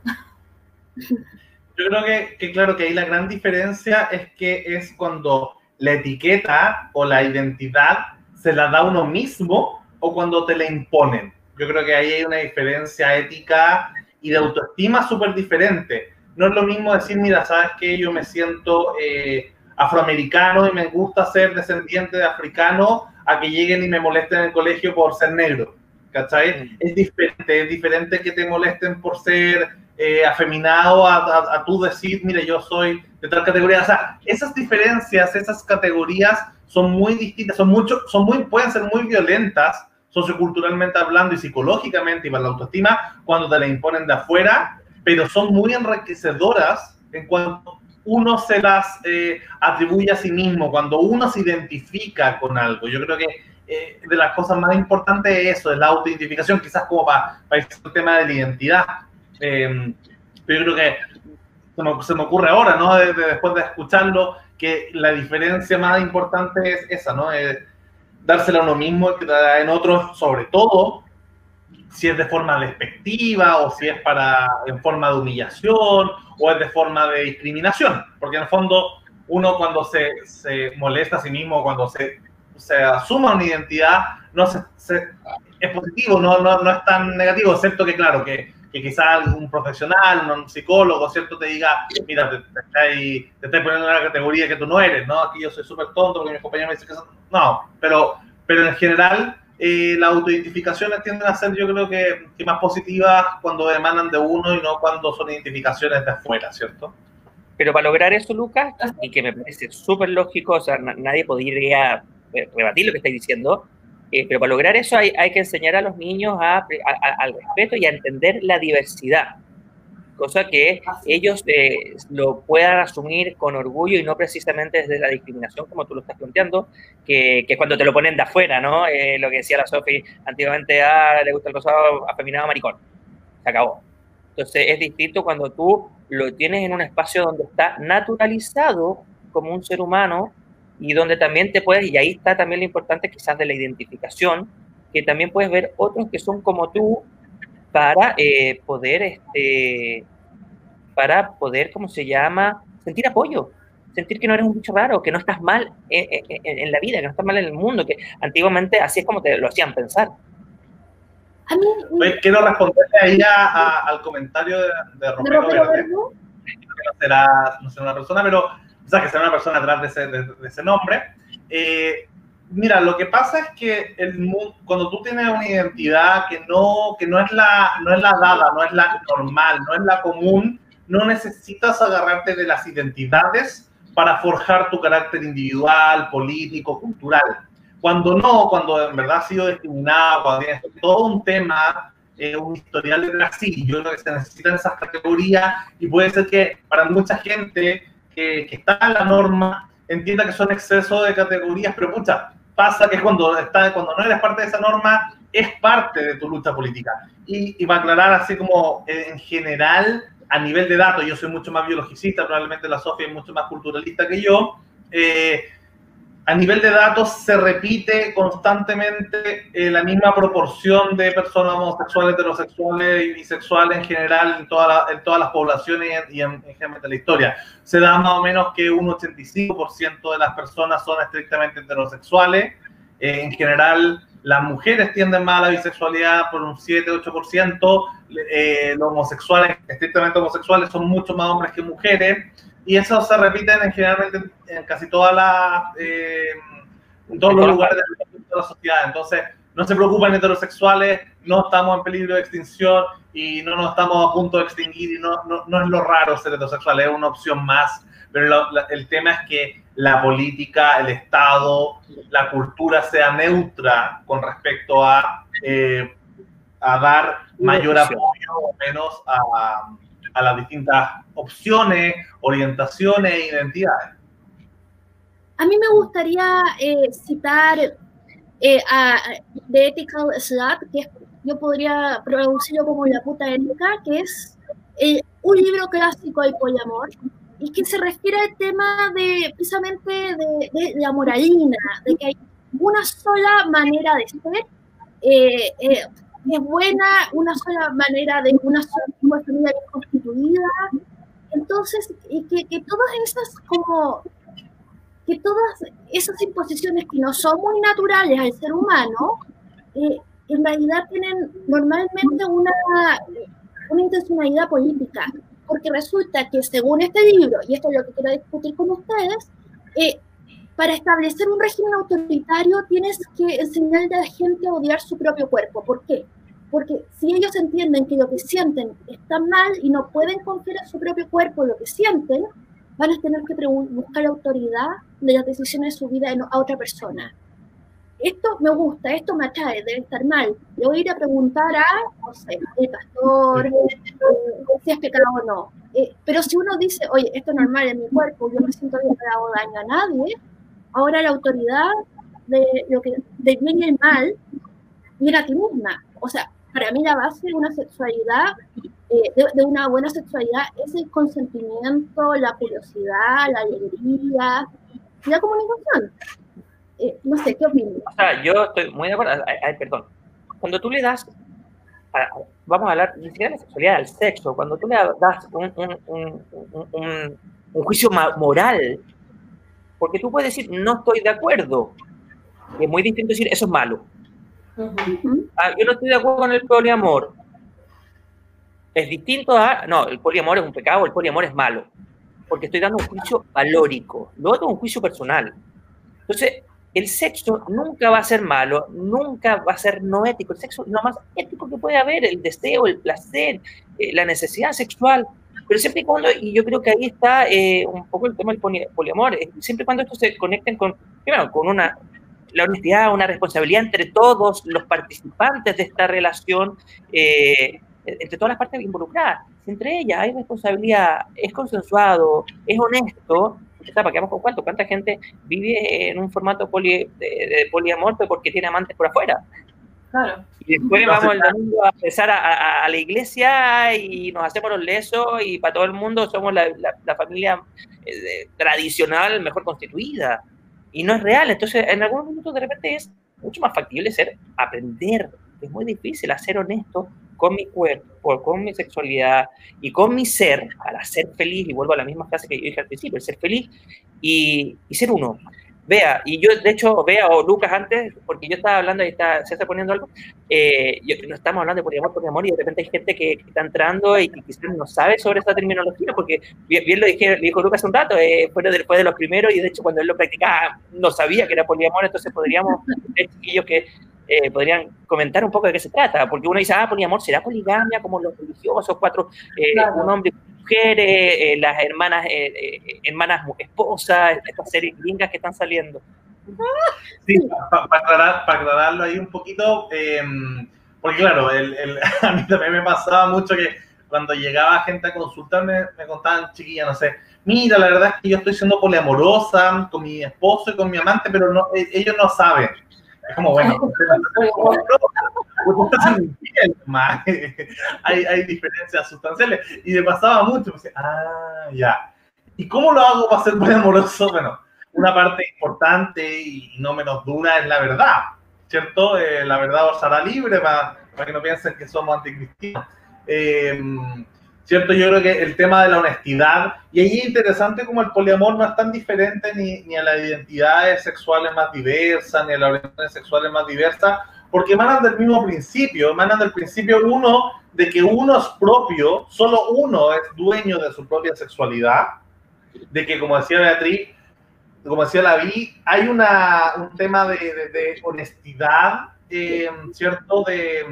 Yo creo que, que, claro, que ahí la gran diferencia es que es cuando la etiqueta o la identidad se la da uno mismo o cuando te la imponen. Yo creo que ahí hay una diferencia ética y de autoestima súper diferente. No es lo mismo decir, mira, sabes que yo me siento eh, afroamericano y me gusta ser descendiente de africano a que lleguen y me molesten en el colegio por ser negro. ¿Cachai? Es diferente, es diferente que te molesten por ser eh, afeminado a, a, tú decir, mire, yo soy de tal categoría. O sea, esas diferencias, esas categorías son muy distintas, son, mucho, son muy, pueden ser muy violentas socioculturalmente hablando y psicológicamente y para la autoestima cuando te la imponen de afuera, pero son muy enriquecedoras en cuanto uno se las eh, atribuye a sí mismo, cuando uno se identifica con algo. Yo creo que eh, de las cosas más importantes es eso, es la autoidentificación, quizás como para, el tema de la identidad. Em, pero yo creo que se me, ocurre ahora, ¿no? después de escucharlo, que la diferencia más importante es esa, ¿no? dársela a uno mismo en otros, sobre todo, si es de forma despectiva o si es para en forma de humillación o es de forma de discriminación, porque en el fondo uno cuando se, se molesta a sí mismo, cuando se, se asuma una identidad, no se, es positivo, no, no, no, es tan negativo, excepto que claro, que, que quizás un profesional, un psicólogo, ¿cierto? Te diga, mira, te, te, te estoy poniendo en una categoría que tú no eres, ¿no? Aquí yo soy súper tonto porque mis compañeros me dicen que son... No, pero, pero en general eh, las autoidentificaciones tienden a ser, yo creo que, que, más positivas cuando emanan de uno y no cuando son identificaciones de afuera, ¿cierto? Pero para lograr eso, Lucas, y que me parece súper lógico, o sea, nadie podría rebatir lo que estáis diciendo, eh, pero para lograr eso hay, hay, que enseñar a los niños a, a, al respeto y a entender la diversidad cosa que ellos eh, lo puedan asumir con orgullo y no precisamente desde la discriminación como tú lo estás planteando, que, que cuando te lo ponen de afuera, ¿no? Eh, lo que decía la Sofi antiguamente, ah, le gusta el rosado afeminado maricón. Se acabó. Entonces es distinto cuando tú lo tienes en un espacio donde está naturalizado como un ser humano y donde también te puedes, y ahí está también lo importante quizás de la identificación, que también puedes ver otros que son como tú, para eh, poder, este, para poder, ¿cómo se llama? Sentir apoyo, sentir que no eres un bicho raro, que no estás mal en, la vida, que no estás mal en el mundo, que antiguamente así es como te lo hacían pensar. quiero responderle ahí al comentario de, de Romero Verde. No será, no será una persona, pero o sea, que será una persona atrás de ese, de, ese nombre. Eh, mira, lo que pasa es que el, cuando tú tienes una identidad que no, que no, es la, no es la dada, no es la normal, no es la común, no necesitas agarrarte de las identidades para forjar tu carácter individual, político, cultural. Cuando no, cuando en verdad has sido discriminado, cuando tienes todo un tema, eh, un historial de sí, yo creo que se necesitan esas categorías y puede ser que para mucha gente que, que está en la norma entienda que son excesos de categorías, pero pucha, pasa que cuando, está, cuando no eres parte de esa norma, es parte de tu lucha política. Y, y va a aclarar así como eh, en general, a nivel de datos, yo soy mucho más biologicista, probablemente la Sofía es mucho más culturalista que yo, eh, a nivel de datos se repite constantemente eh, la misma proporción de personas homosexuales, heterosexuales y bisexuales en general en, en todas las poblaciones y en, en, la historia. Se da más o menos que un 85% de las personas son estrictamente heterosexuales. Eh, en general, las mujeres tienden más a la bisexualidad por un 7-8%. Eh, los homosexuales, estrictamente homosexuales, son mucho más hombres que mujeres y eso se repite en, generalmente en casi todas las, eh, todos los lugares de la sociedad. Entonces, no se preocupen heterosexuales, no estamos en peligro de extinción y no nos estamos a punto de extinguir y no, no, no es lo raro ser heterosexual, es una opción más. Pero el tema es que la política, el Estado, la cultura sea neutra con respecto a, eh, a dar mayor apoyo o menos a, a las distintas opciones, orientaciones e identidades. A mí me gustaría eh, citar eh, a The Ethical Slut, que yo podría traducirlo como La puta ética, que es eh, un libro clásico del poliamor y que se refiere al tema de precisamente de, de, la moralina, de que hay una sola manera de ser, es buena, una sola manera de una sola familia constituida. Entonces, que, que todas esas como que todas esas imposiciones que no son muy naturales al ser humano, eh, en realidad tienen normalmente una, una intencionalidad política, porque resulta que según este libro, y esto es lo que quiero discutir con ustedes, eh, para establecer un régimen autoritario tienes que enseñarle a la gente a odiar su propio cuerpo. ¿Por qué? Porque si ellos entienden que lo que sienten está mal y no pueden confiar en su propio cuerpo lo que sienten, van a tener que buscar autoridad de las decisiones de su vida a otra persona. Esto me gusta, esto me atrae, debe estar mal. Le voy a ir a preguntar a, no sé, el pastor, eh, si es pecado o no. Eh, pero si uno dice, oye, esto es normal en mi cuerpo, yo me siento bien, no hago daño a nadie, ahora la autoridad de lo que de bien y el mal viene a ti misma. O sea, para mí la base de una sexualidad, eh, de, una buena sexualidad, es el consentimiento, la curiosidad, la alegría, la comunicación. Eh, no sé, ¿qué opinas? O sea, yo estoy muy de acuerdo. Perdón. Cuando tú le das, vamos a hablar ni siquiera de la sexualidad, del sexo, cuando tú le das un, un, un, un juicio moral, porque tú puedes decir, no estoy de acuerdo, es muy distinto decir, eso es malo. Ah, yo no estoy de acuerdo con el poliamor. Es distinto a. No, el poliamor es un pecado, el poliamor es malo. Porque estoy dando un juicio valórico. Lo otro es un juicio personal. Entonces, el sexo nunca va a ser malo, nunca va a ser no ético. El sexo es lo más ético que puede haber: el deseo, el placer, eh, la necesidad sexual. Pero siempre y cuando, y yo creo que ahí está eh, un poco el tema del poliamor, eh, siempre y cuando esto se conecten con, primero, con una la honestidad, una responsabilidad entre todos los participantes de esta relación, eh, entre todas las partes involucradas. Entre ellas hay responsabilidad, es consensuado, es honesto, ¿para qué con cuánto? ¿Cuánta gente vive en un formato de, poliamor porque tiene amantes por afuera? Claro. Y después vamos el domingo a empezar a, la iglesia y nos hacemos los lesos y para todo el mundo somos la, familia eh, tradicional mejor constituida y no es real. Entonces, en algunos momentos de repente es mucho más factible ser aprender. Es muy difícil ser honesto con mi cuerpo, con mi sexualidad y con mi ser para ser feliz. Y vuelvo a la misma frase que yo dije al principio, el ser feliz y, y ser uno. Vea, y yo, de hecho, Vea o Lucas antes, porque yo estaba hablando y está, se está poniendo algo, eh, no estamos hablando de poliamor, poliamor, y de repente hay gente que, está entrando y que quizás no sabe sobre esta terminología, porque bien, lo, dije, dijo Lucas un rato, eh, fue después de los primeros, y de hecho cuando él lo practicaba no sabía que era poliamor, entonces podríamos, chiquillos que eh, podrían comentar un poco de qué se trata, porque uno dice, ah, poliamor será poligamia, como los religiosos, cuatro, eh, un hombre mujeres, eh, las hermanas, eh, eh, hermanas esposas, estas series gringas que están saliendo. Sí, para aclararlo ahí un poquito, em, porque claro, el, a mí también me pasaba mucho que cuando llegaba gente a consultarme, me contaban, chiquillas, no sé, mira, la verdad es que yo estoy siendo poliamorosa con mi esposo y con mi amante, pero no, e, ellos no saben. Es como, bueno, hay, hay diferencias sustanciales. Y me pasaba mucho, me decía, ah, ya. ¿Y cómo lo hago para ser muy amoroso? Bueno, una parte importante y no menos dura es la verdad, ¿cierto? Eh, la verdad os hará libre para, para, que no piensen que somos anticristianos. Eh, ¿cierto? Yo creo que el tema de la honestidad, y ahí es interesante como el poliamor no es tan diferente ni, ni a las identidades sexuales más diversas, ni a las orientaciones sexuales más diversas, porque emanan del mismo principio, emanan del principio uno de que uno es propio, solo uno es dueño de su propia sexualidad, de que como decía Beatriz, como decía la vi, hay una, un tema de, de, honestidad, eh, ¿cierto? De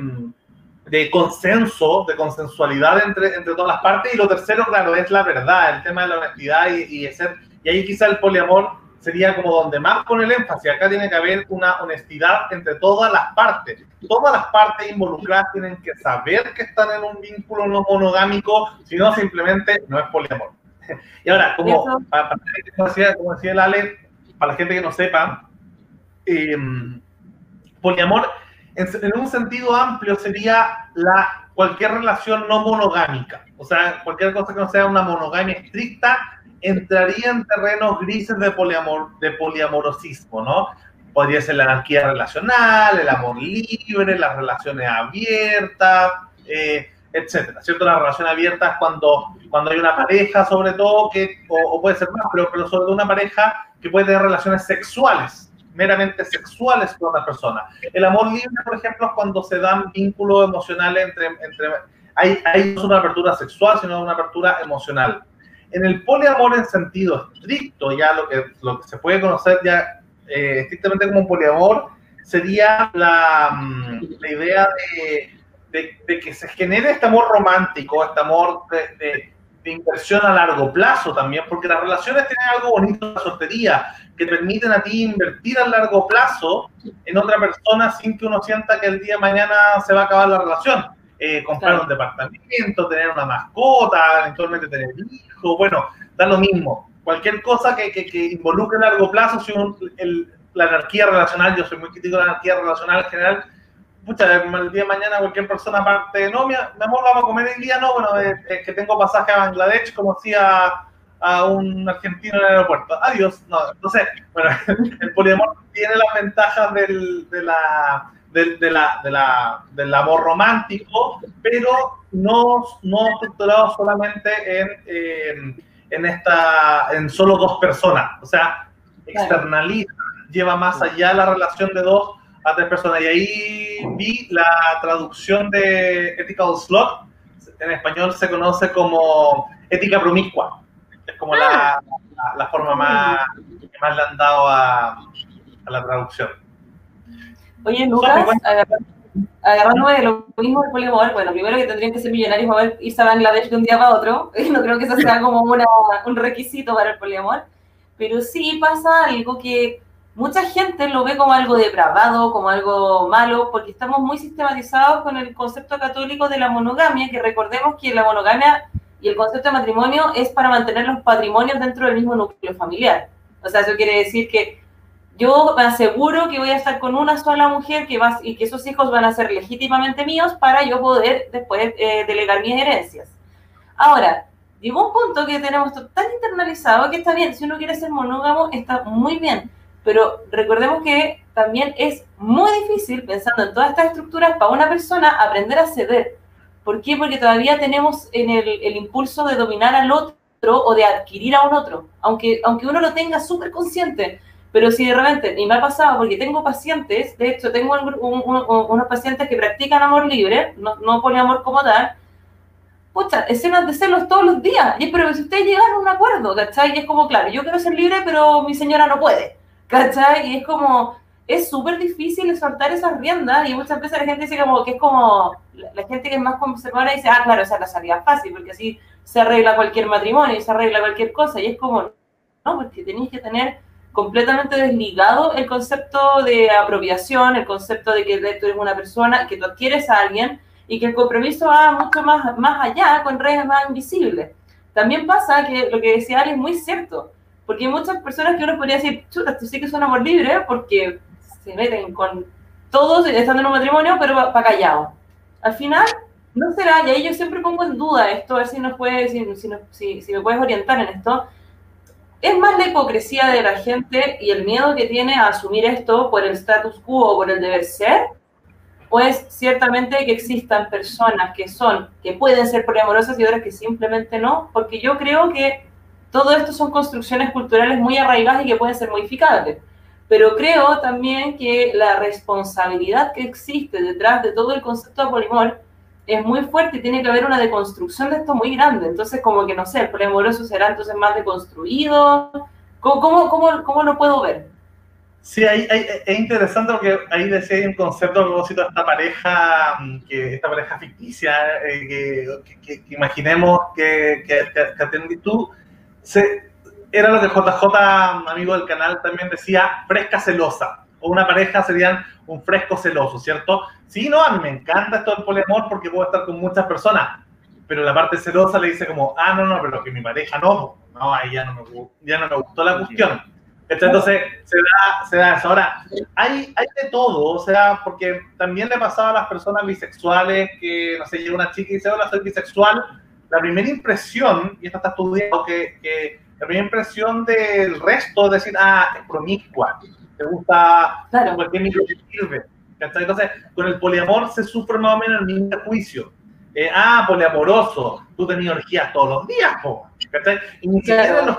de consenso, de consensualidad entre, entre todas las partes. Y lo tercero, claro, es la verdad, el tema de la honestidad y, y ser, y ahí quizá el poliamor sería como donde más pone el énfasis. Acá tiene que haber una honestidad entre todas las partes. Todas las partes involucradas tienen que saber que están en un vínculo no monogámico, si no simplemente no es poliamor. Y ahora, como, para, como, decía, como decía el Ale, para la gente que no sepa, eh, poliamor en, un sentido amplio sería la, cualquier relación no monogámica. O sea, cualquier cosa que no sea una monogamia estricta entraría en terrenos grises de, poliamor, de poliamorosismo, ¿no? Podría ser la anarquía relacional, el amor libre, las relaciones abiertas, eh, etcétera. ¿Cierto? La relación abierta es cuando, cuando hay una pareja, sobre todo, que, o, puede ser más, pero, pero sobre todo una pareja que puede tener relaciones sexuales meramente sexuales con otra persona. El amor libre, por ejemplo, es cuando se dan vínculos emocionales entre... entre hay, hay no una apertura sexual, sino una apertura emocional. En el poliamor en sentido estricto, ya lo que, lo que se puede conocer ya eh, estrictamente como poliamor, sería la, mm, idea de, que se genere este amor romántico, este amor de, de, inversión a largo plazo también, porque las relaciones tienen algo bonito, la soltería, que permiten a ti invertir a largo plazo en otra persona sin que uno sienta que el día de mañana se va a acabar la relación. Eh, comprar un departamento, tener una mascota, eventualmente tener hijos, bueno, da lo mismo. Cualquier cosa que, que, que involucre a largo plazo, si el, la anarquía relacional, yo soy muy crítico de la anarquía relacional en general, pucha, el día de mañana cualquier persona aparte, no, mi, amor, vamos a comer el día, no, bueno, es, que tengo pasaje a Bangladesh, como decía a un argentino en el aeropuerto. Adiós. No, entonces, bueno, el poliamor tiene las ventajas del, de la, de, la, de la, del amor romántico, pero no, no estructurado solamente en, en, esta, en solo dos personas. O sea, externaliza, lleva más allá la relación de dos a tres personas. Y ahí vi la traducción de Ethical Slot, en español se conoce como ética promiscua es como la, la, forma más que más le han dado a, a la traducción. Oye, Lucas, agarrándome de lo mismo del poliamor, bueno, primero que tendrían que ser millonarios para irse a Bangladesh de un día para otro, no creo que eso sea como una, un requisito para el poliamor, pero sí pasa algo que mucha gente lo ve como algo depravado, como algo malo, porque estamos muy sistematizados con el concepto católico de la monogamia, que recordemos que la monogamia y el concepto de matrimonio es para mantener los patrimonios dentro del mismo núcleo familiar. O sea, eso quiere decir que yo me aseguro que voy a estar con una sola mujer que va, y que esos hijos van a ser legítimamente míos para yo poder después eh, delegar mis herencias. Ahora, llegó un punto que tenemos tan internalizado que está bien, si uno quiere ser monógamo está muy bien, pero recordemos que también es muy difícil, pensando en todas estas estructuras, para una persona aprender a ceder ¿Por qué? Porque todavía tenemos en el, el impulso de dominar al otro o de adquirir a un otro, aunque, aunque uno lo tenga súper consciente, Pero si de repente, y me ha pasado porque tengo pacientes, de hecho tengo unos pacientes que practican amor libre, no, no poliamor como tal, pucha, escenas de celos todos los días. Y es, pero si ustedes llegan a un acuerdo, ¿cachai? Y es como, claro, yo quiero ser libre, pero mi señora no puede, ¿cachai? Y es como, es súper difícil soltar esas riendas y muchas veces la gente dice como que es como, la, gente que es más conservadora dice, ah, claro, esa es la salida fácil, porque así se arregla cualquier matrimonio y se arregla cualquier cosa. Y es como, no, porque tenéis que tener completamente desligado el concepto de apropiación, el concepto de que tú eres una persona, que tú adquieres a alguien y que el compromiso va mucho más, más allá con redes más invisibles. También pasa que lo que decía Ale es muy cierto, porque hay muchas personas que uno podría decir, chuta, tú sí que son amor libre porque se meten con todos estando en un matrimonio, pero para callado. Al final, no será, y ahí yo siempre pongo en duda esto, a ver si, nos puede, si, si, si me puedes orientar en esto, es más la hipocresía de la gente y el miedo que tiene a asumir esto por el status quo o por el deber ser, pues ciertamente que existan personas que son, que pueden ser poliamorosas y otras que simplemente no, porque yo creo que todo esto son construcciones culturales muy arraigadas y que pueden ser modificables. Pero creo también que la responsabilidad que existe detrás de todo el concepto de polimor es muy fuerte y tiene que haber una deconstrucción de esto muy grande. Entonces, como que no sé, el poliamoroso será entonces más deconstruido. ¿Cómo, cómo, cómo, cómo lo puedo ver? Sí, es interesante porque ahí decía un concepto a propósito de esta pareja, mm, que, esta pareja ficticia, eh, que, imaginemos que, que, tú, se, era lo que JJ, amigo del canal, también decía, fresca celosa, o una pareja serían un fresco celoso, ¿cierto? Sí, no, a mí me encanta esto del poliamor porque puedo estar con muchas personas, pero la parte celosa le dice como, ah, no, no, pero que mi pareja no, no, ahí ya no me, ya no me gustó la cuestión. Entonces se da, se da eso. Ahora, hay, hay de todo, o sea, porque también le pasaba a las personas bisexuales que, no sé, llega una chica y dice, hola, soy bisexual. La primera impresión, y esto está estudiado, que, que la primera impresión del resto es decir, ah, es promiscua, te gusta claro. cualquier micro que sirve. Entonces, con el poliamor se sufre más o menos el mismo juicio. Eh, ah, poliamoroso, tú tenías orgías todos los días, po. Y ni siquiera los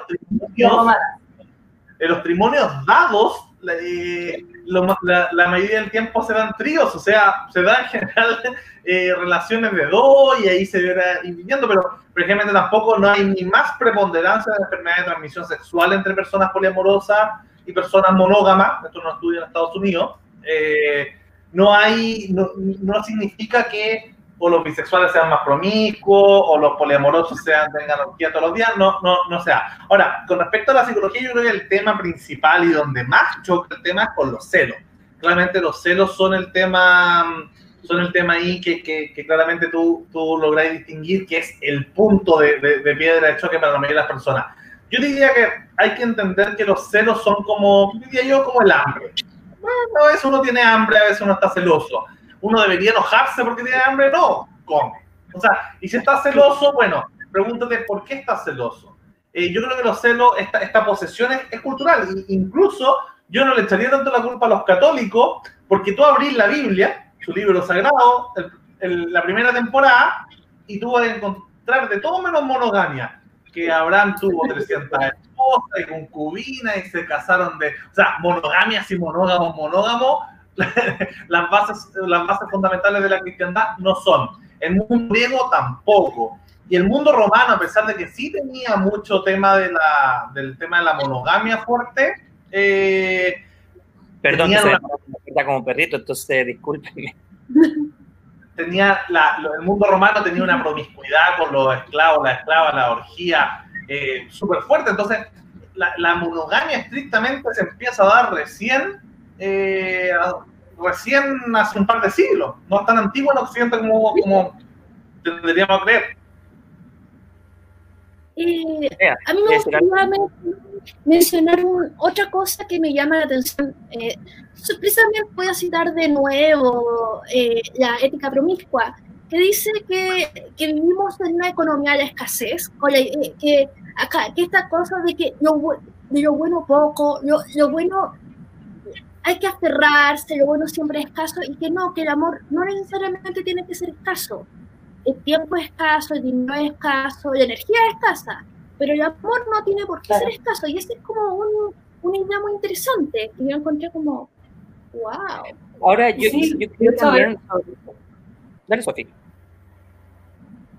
en los trimonios dados, eh, la, mayoría del tiempo se dan tríos, o sea, se dan en general eh, relaciones de dos y ahí se viene invirtiendo, pero precisamente tampoco no hay ni más preponderancia de enfermedades de transmisión sexual entre personas poliamorosas y personas monógamas, esto no estudia en Estados Unidos, eh, no hay, no, no significa que o los bisexuales sean más promiscuos, o los poliamorosos sean, tengan orgía todos los días, no, no, no sea. Ahora, con respecto a la psicología, yo creo que el tema principal y donde más choca el tema es con los celos. Claramente los celos son el tema, son el tema ahí que, que, claramente tú, tú logras distinguir, que es el punto de, de, piedra de choque para la mayoría de las personas. Yo diría que hay que entender que los celos son como, diría yo, como el hambre. Bueno, a veces uno tiene hambre, a veces uno está celoso uno debería enojarse porque tiene hambre, no, come. O sea, y si estás celoso, bueno, pregúntate por qué estás celoso. Eh, yo creo que los celos, esta, esta posesión es, cultural. incluso yo no le echaría tanto la culpa a los católicos, porque tú abrís la Biblia, su libro sagrado, la primera temporada, y tú vas a encontrar de todo menos monogamia. Que Abraham tuvo 300 esposas y concubinas y se casaron de. O sea, monogamia, y monógamo, monógamo, las, bases, las bases fundamentales de la cristiandad no son. El mundo griego tampoco. Y el mundo romano, a pesar de que sí tenía mucho tema de la, del tema de la monogamia fuerte, eh, Perdón, que como perrito, entonces discúlpenme. Tenía el mundo romano tenía una promiscuidad con los esclavos, la esclava, la orgía eh, súper fuerte. Entonces, la, la, monogamia estrictamente se empieza a dar recién eh, recién hace un par de siglos. No es tan antiguo en Occidente como, como tendríamos a creer. Eh, a mí me gustaría mencionar otra cosa que me llama la atención. Eh, precisamente voy a citar de nuevo eh, la ética promiscua, que dice que, que, vivimos en una economía de escasez, eh, que, acá, que esta cosa de que lo bueno poco, lo, lo bueno hay que aferrarse, lo bueno siempre es escaso y que no, que el amor no necesariamente tiene que ser escaso. El tiempo es escaso, el dinero es escaso, la energía es escasa, pero el amor no tiene por qué ser escaso y ese es como un, una idea muy interesante que yo encontré como, wow. Ahora, yo, yo creo también... Dale, Sofía.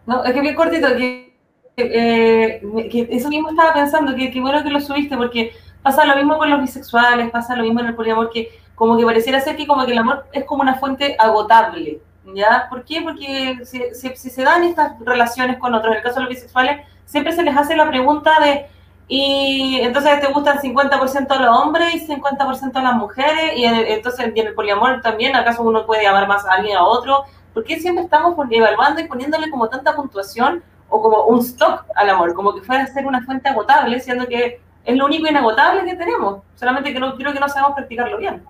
No, es que bien cortito, que, eh, que eso mismo estaba pensando, que, que bueno que lo subiste, porque pasa lo mismo con los bisexuales, pasa lo mismo en el poliamor, que como que pareciera ser que como que el amor es como una fuente agotable, ¿ya? ¿Por qué? Porque si, si, se dan estas relaciones con otros, en el caso de los bisexuales, siempre se les hace la pregunta de, y entonces te gustan 50% a los hombres y 50% a las mujeres, y entonces en el poliamor también, ¿acaso uno puede amar más a alguien a otro? ¿Por qué siempre estamos evaluando y poniéndole como tanta puntuación o como un stock al amor, como que fuera a ser una fuente agotable, siendo que es lo único inagotable que tenemos, solamente que no, creo que no sabemos practicarlo bien.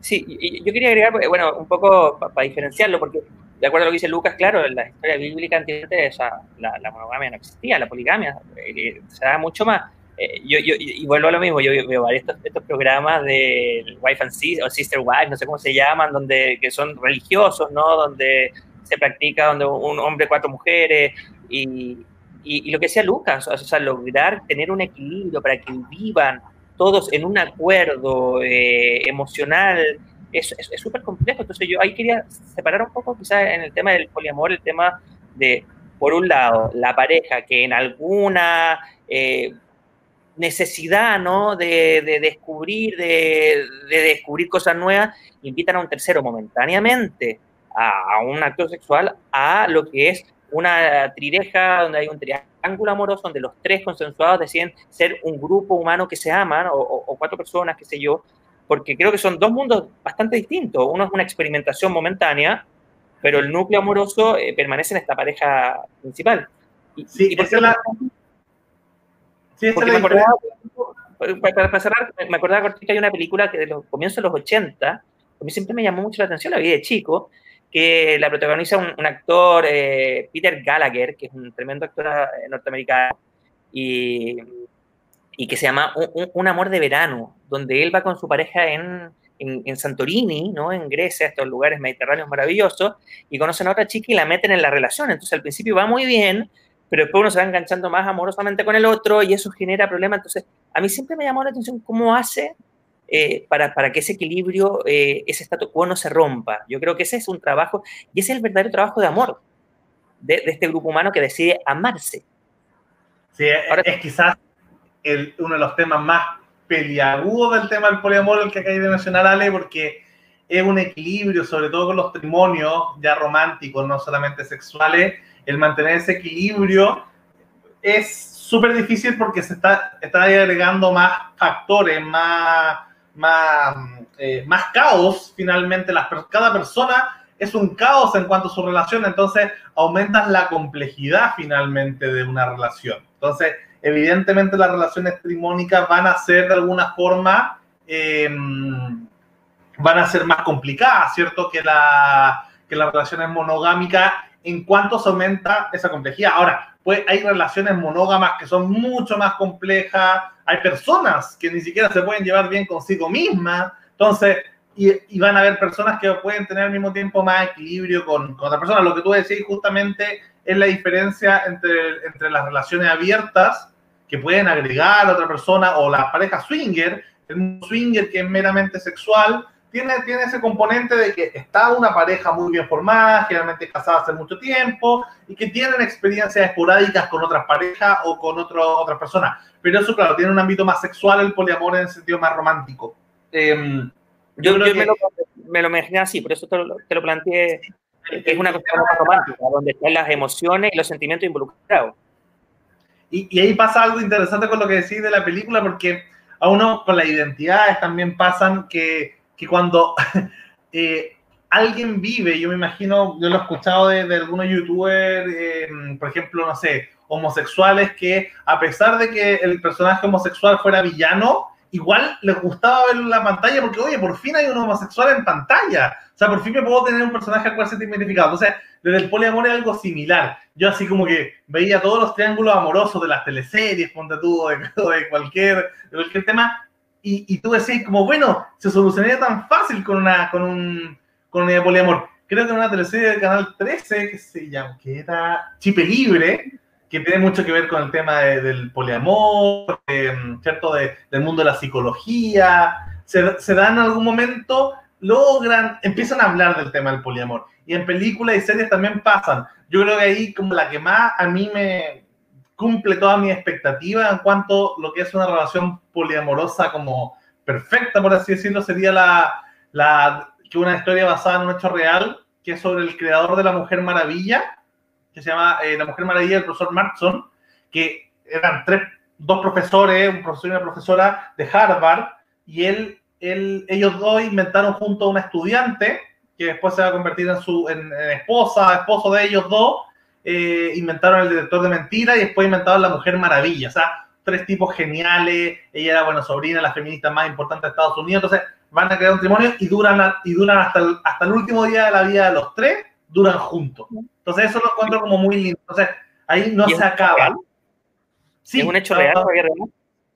Sí, yo quería agregar, bueno, un poco para diferenciarlo, porque de acuerdo a lo que dice Lucas, claro, en la historia bíblica anterior la, la, monogamia no existía, la poligamia eh, se da mucho más. Eh, yo, yo, y vuelvo a lo mismo, yo veo varios estos, programas de Wife and Sister, o Sister Wife, no sé cómo se llaman, donde que son religiosos, ¿no? Donde se practica, donde un hombre, cuatro mujeres, y, y, lo que decía Lucas, o sea, lograr tener un equilibrio para que vivan todos en un acuerdo eh, emocional, es súper complejo. Entonces yo ahí quería separar un poco quizás en el tema del poliamor, el tema de, por un lado, la pareja que en alguna... Eh, necesidad, ¿no? De, descubrir, de, descubrir cosas nuevas, invitan a un tercero momentáneamente, a, un actor sexual, a lo que es una trireja donde hay un triángulo amoroso, donde los tres consensuados deciden ser un grupo humano que se aman, o, cuatro personas, qué sé yo, porque creo que son dos mundos bastante distintos. Uno es una experimentación momentánea, pero el núcleo amoroso eh, permanece en esta pareja principal. sí, y la, Sí, Porque me acordaba, para, cerrar, me acordaba que hay una película que de los comienzos de los 80, a mí siempre me llamó mucho la atención, la vi de chico, que la protagoniza un, actor, eh, Peter Gallagher, que es un tremendo actor eh, norteamericano, y, y, que se llama un, amor de verano, donde él va con su pareja en, en, en, Santorini, ¿no? en Grecia, estos lugares mediterráneos maravillosos, y conocen a otra chica y la meten en la relación. Entonces al principio va muy bien, pero después uno se va enganchando más amorosamente con el otro y eso genera problemas. Entonces, a mí siempre me llamó la atención cómo hace eh, para, para, que ese equilibrio, eh, ese status quo no se rompa. Yo creo que ese es un trabajo, y ese es el verdadero trabajo de amor de, este grupo humano que decide amarse. Sí, es quizás el, uno de los temas más peliagudos del tema del poliamor, el que acabé de mencionar, Ale, porque es un equilibrio, sobre todo con los matrimonios ya románticos, no solamente sexuales, el mantener ese equilibrio es súper difícil porque se está, está agregando más factores, más, más, eh, más caos finalmente. Las, cada persona es un caos en cuanto a su relación, entonces aumentas la complejidad finalmente de una relación. Entonces, evidentemente las relaciones trimónicas van a ser de alguna forma, em, van a ser más complicadas, ¿cierto? Que, la, que las relaciones monogámicas en cuánto se aumenta esa complejidad. Ahora, pues hay relaciones monógamas que son mucho más complejas, hay personas que ni siquiera se pueden llevar bien consigo mismas, entonces, y, van a haber personas que pueden tener al mismo tiempo más equilibrio con, con otra persona. Lo que tú decís justamente es la diferencia entre, entre las relaciones abiertas que pueden agregar a otra persona o las parejas swinger, el swinger que es meramente sexual, tiene, tiene ese componente de que está una pareja muy bien formada, generalmente casada hace mucho tiempo, y que tienen experiencias esporádicas con otras parejas o con otro, otras personas. Pero eso, claro, tiene un ámbito más sexual, el poliamor en el sentido más romántico. Em, yo, yo me, lo, me, lo, imaginé así, por eso te lo, te lo planteé. Es una cuestión más romántica, donde están las emociones y los sentimientos involucrados. Y, y ahí pasa algo interesante con lo que decís de la película, porque a uno con las identidades también pasan que que cuando eh, alguien vive, yo me imagino, yo lo he escuchado de, algunos youtubers, eh, por ejemplo, no sé, homosexuales, que a pesar de que el personaje homosexual fuera villano, igual les gustaba en la pantalla porque, oye, por fin hay un homosexual en pantalla. O sea, por fin me puedo tener un personaje al cual sentir identificado. Entonces, desde el poliamor es algo similar. Yo así como que veía todos los triángulos amorosos de las teleseries, ponte tú, de, de, cualquier, de cualquier tema, y, tú decís como, bueno, se solucionaría tan fácil con una, con un, con una poliamor. Creo que en una teleserie del canal 13 que se llama, que era Chipe Libre, que tiene mucho que ver con el tema del poliamor, ¿cierto? del mundo de la psicología. Se, se da en algún momento, logran, empiezan a hablar del tema del poliamor. Y en películas y series también pasan. Yo creo que ahí como la que más a mí me cumple toda mi expectativa en cuanto a lo que es una relación poliamorosa como perfecta, por así decirlo, sería la, la que una historia basada en un hecho real, que es sobre el creador de la Mujer Maravilla, que se llama eh, La Mujer Maravilla, el profesor Markson, que eran tres, dos profesores, un profesor y una profesora de Harvard, y él, él, ellos dos inventaron junto a una estudiante, que después se va a convertir en su en, esposa, esposo de ellos dos, eh, inventaron el director de mentira y después inventaron la Mujer Maravilla. O sea, tres tipos geniales. Ella era, bueno, sobrina, la feminista más importante de Estados Unidos. Entonces, van a crear un matrimonio y duran, y duran hasta, el, hasta el último día de la vida de los tres, duran juntos. Entonces, eso lo encuentro como muy lindo. Entonces, ahí no se acaba. Sí, es un hecho real,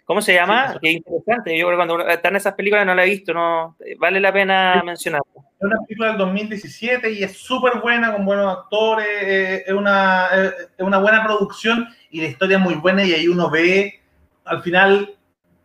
¿Cómo se llama? Qué interesante. Yo creo que cuando están esas películas no la he visto, no vale la pena mencionarla. Es una película del 2017 y es súper buena, con buenos actores, eh, es, una, es una buena producción y la historia es muy buena y ahí uno ve al final,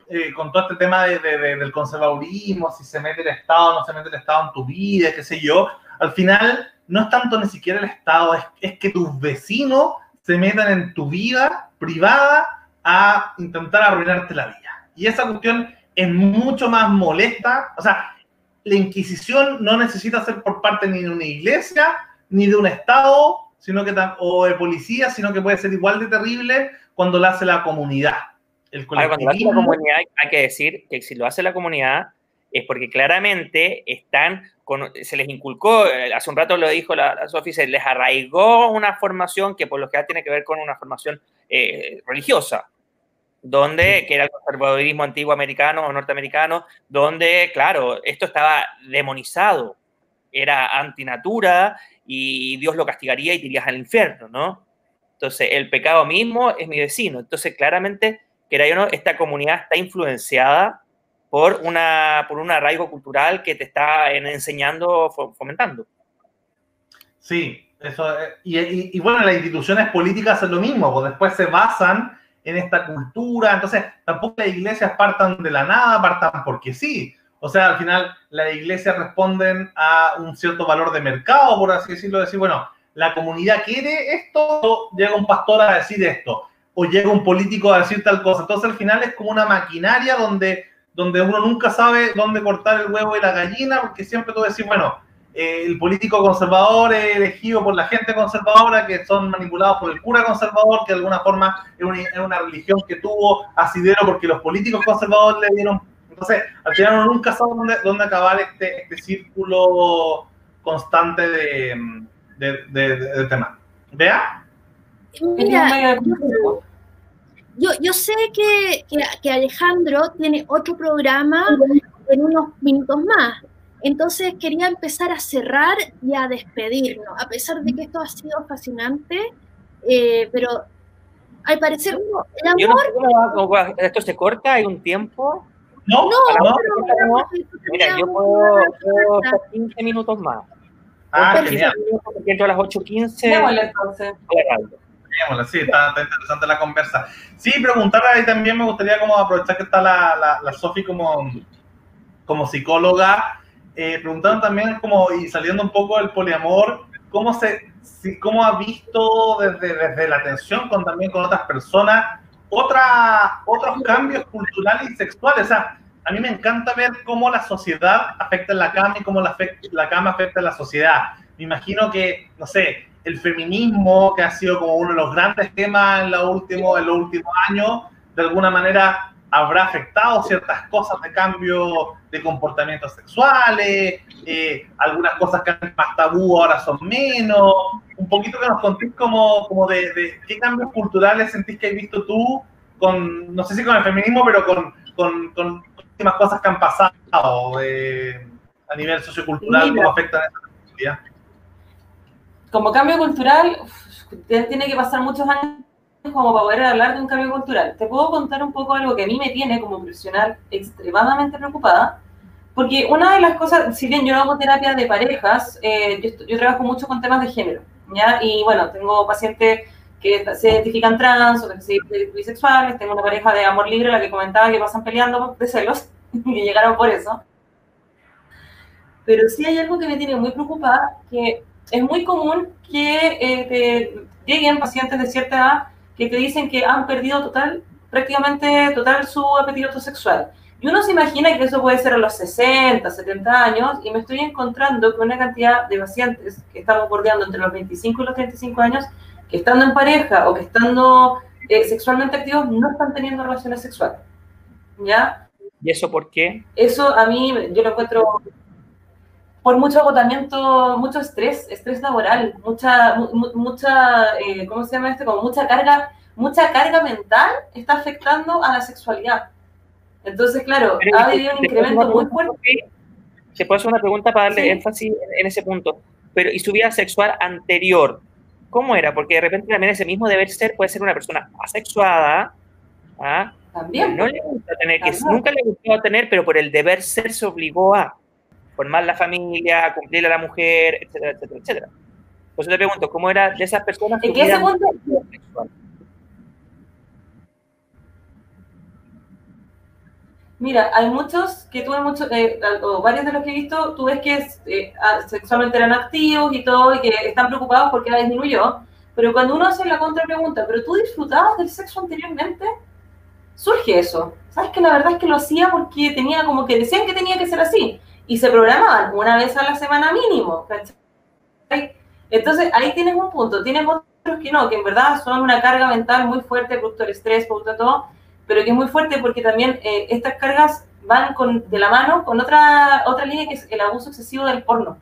eh, con todo este tema de, del conservadurismo, si se mete el Estado o no se mete el Estado en tu vida, qué sé yo, al final no es tanto ni siquiera el Estado, es, es que tus vecinos se metan en tu vida privada a intentar arruinarte la vida. Y esa cuestión es mucho más molesta. O sea, la Inquisición no necesita ser por parte ni de una iglesia, ni de un Estado, sino que o de policía, sino que puede ser igual de terrible cuando la hace la comunidad. El cuando lo hace la comunidad, hay que decir que si lo hace la comunidad es porque claramente están, se les inculcó, eh, hace un rato lo dijo la, la se les arraigó una formación que por lo general tiene que ver con una formación eh, religiosa, donde, que era el conservadurismo antiguo americano o norteamericano, donde, claro, esto estaba demonizado, era antinatura y Dios lo castigaría y te irías al infierno, ¿no? Entonces, el pecado mismo es mi vecino. Entonces, claramente que no, esta comunidad está influenciada por, una, por un arraigo cultural que te está enseñando, fomentando. Sí, eso, eh, y, bueno, las instituciones políticas es lo mismo, pues después se basan en esta cultura, entonces tampoco las iglesias partan de la nada, partan porque sí. O sea, al final las iglesias responden a un cierto valor de mercado, por así decirlo, decir, bueno, la comunidad quiere esto, llega un pastor a decir esto o llega un político a decir tal cosa. Entonces al final es como una maquinaria donde, donde uno nunca sabe dónde cortar el huevo y la gallina, porque siempre tú decís, bueno, eh, el político conservador es elegido por la gente conservadora, que son manipulados por el cura conservador, que de alguna forma es una, religión que tuvo asidero porque los políticos conservadores le dieron... Entonces, al final uno nunca sabe dónde, dónde acabar este, este círculo constante de, de, de, de tema. ¿Vea? Mira, yo, yo sé que, que, Alejandro tiene otro programa en unos minutos más. Entonces quería empezar a cerrar y a despedirnos, a pesar de que esto ha sido fascinante, eh, pero al parecer el amor... ¿Esto se corta? ¿Hay un tiempo? No, no, Mira, yo puedo, puedo 15 minutos más. Ah, genial. Porque a las 8.15. entonces sí, está, interesante la conversa. Sí, preguntar ahí también me gustaría como aprovechar que está la, la, la Sofi como, como psicóloga, eh, preguntando también como, y saliendo un poco del poliamor, ¿cómo, se, si, cómo ha visto desde, desde la atención con, también con otras personas otra, otros cambios culturales y sexuales? O sea, a mí me encanta ver cómo la sociedad afecta en la cama y cómo la, la cama afecta en la sociedad. Me imagino que, no sé, el feminismo, que ha sido como uno de los grandes temas en, lo último, en los últimos años, de alguna manera habrá afectado ciertas cosas de cambio de comportamientos sexuales, eh, algunas cosas que antes más tabú ahora son menos. Un poquito que nos contéis como, como de, qué cambios culturales sentís que has visto tú, con, no sé si con el feminismo, pero con, con, con últimas cosas que han pasado eh, a nivel sociocultural, cómo afectan a esa como cambio cultural, tiene que pasar muchos años como para poder hablar de un cambio cultural. Te puedo contar un poco algo que a mí me tiene como profesional extremadamente preocupada, porque una de las cosas, si bien yo hago terapia de parejas, eh, yo, trabajo mucho con temas de género, ¿ya? Y bueno, tengo pacientes que se identifican trans o que se bisexuales. Tengo una pareja de amor libre, la que comentaba que pasan peleando de celos y llegaron por eso. Pero sí hay algo que me tiene muy preocupada, que es muy común que eh, lleguen pacientes de cierta edad que te dicen que han perdido total, prácticamente total su apetito sexual. Y uno se imagina que eso puede ser a los 60, 70 años, y me estoy encontrando con una cantidad de pacientes que estamos bordeando entre los 25 y los 35 años, que estando en pareja o que estando eh, sexualmente activos no están teniendo relaciones sexuales. ¿Ya? ¿Y eso por qué? Eso a mí, yo lo encuentro por mucho agotamiento, mucho estrés, estrés laboral, mucha, mucha, eh, ¿cómo se llama esto? Como mucha carga, mucha carga mental está afectando a la sexualidad. Entonces, claro, ha habido un incremento muy fuerte. Se puede hacer una pregunta para darle énfasis en ese punto. Pero, ¿y su vida sexual anterior? ¿Cómo era? Porque de repente también ese mismo deber ser puede ser una persona asexuada, ¿ah? También. No le gusta tener, que nunca le gustó tener, pero por el deber ser se obligó a formar la familia, cumplirle a la mujer, etcétera, etcétera, etcétera. Por eso te pregunto, ¿cómo era de esas personas que ¿En qué segundo? Mira, hay muchos que tuve muchos, eh, o varios de los que he visto, tú ves que eh, sexualmente eran activos y todo, y que están preocupados porque la disminuyó, pero cuando uno hace la contrapregunta, ¿pero tú disfrutabas del sexo anteriormente? Surge eso. ¿Sabes que la verdad es que lo hacía porque tenía como que decían que tenía que ser así? Y se programaban una vez a la semana mínimo, Entonces ahí tienes un punto, tienes otros que no, que en verdad son una carga mental muy fuerte, producto del estrés, producto de todo, pero que es muy fuerte porque también eh, estas cargas van con, de la mano con otra, otra línea que es el abuso excesivo del porno.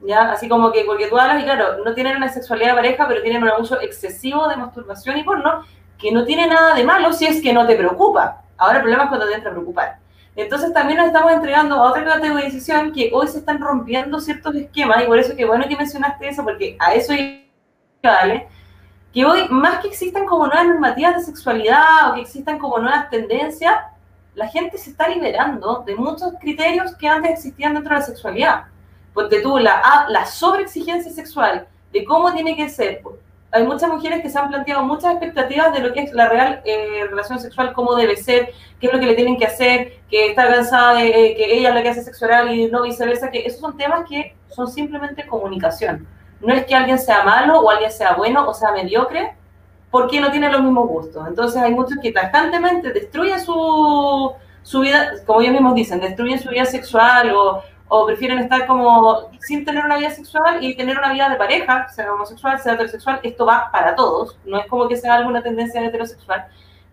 ¿Ya? Así como que, porque tú hablas y claro, no tienen una sexualidad pareja, pero tienen un abuso excesivo de masturbación y porno, que no tiene nada de malo si es que no te preocupa. Ahora el problema es cuando te entra a preocupar. Entonces también nos estamos entregando a otra categorización que hoy se están rompiendo ciertos esquemas y por eso que bueno que mencionaste eso, porque a eso vale que hoy, más que existan como nuevas normativas de sexualidad o que existan como nuevas tendencias, la gente se está liberando de muchos criterios que antes existían dentro de la sexualidad. Porque tú, la, la sobreexigencia sexual, de cómo tiene que ser. Hay muchas mujeres que se han planteado muchas expectativas de lo que es la real eh, relación sexual, cómo debe ser, qué es lo que le tienen que hacer, que está cansada de eh, que ella es la que hace sexual y no viceversa, que esos son temas que son simplemente comunicación no es que alguien sea malo o alguien sea bueno o sea mediocre, porque no tiene los mismos gustos. Entonces hay muchos que tajantemente destruyen su, su vida, como ellos mismos dicen, destruyen su vida sexual o, o, prefieren estar como sin tener una vida sexual y tener una vida de pareja, sea homosexual, sea heterosexual. Esto va para todos, no es como que sea alguna tendencia heterosexual,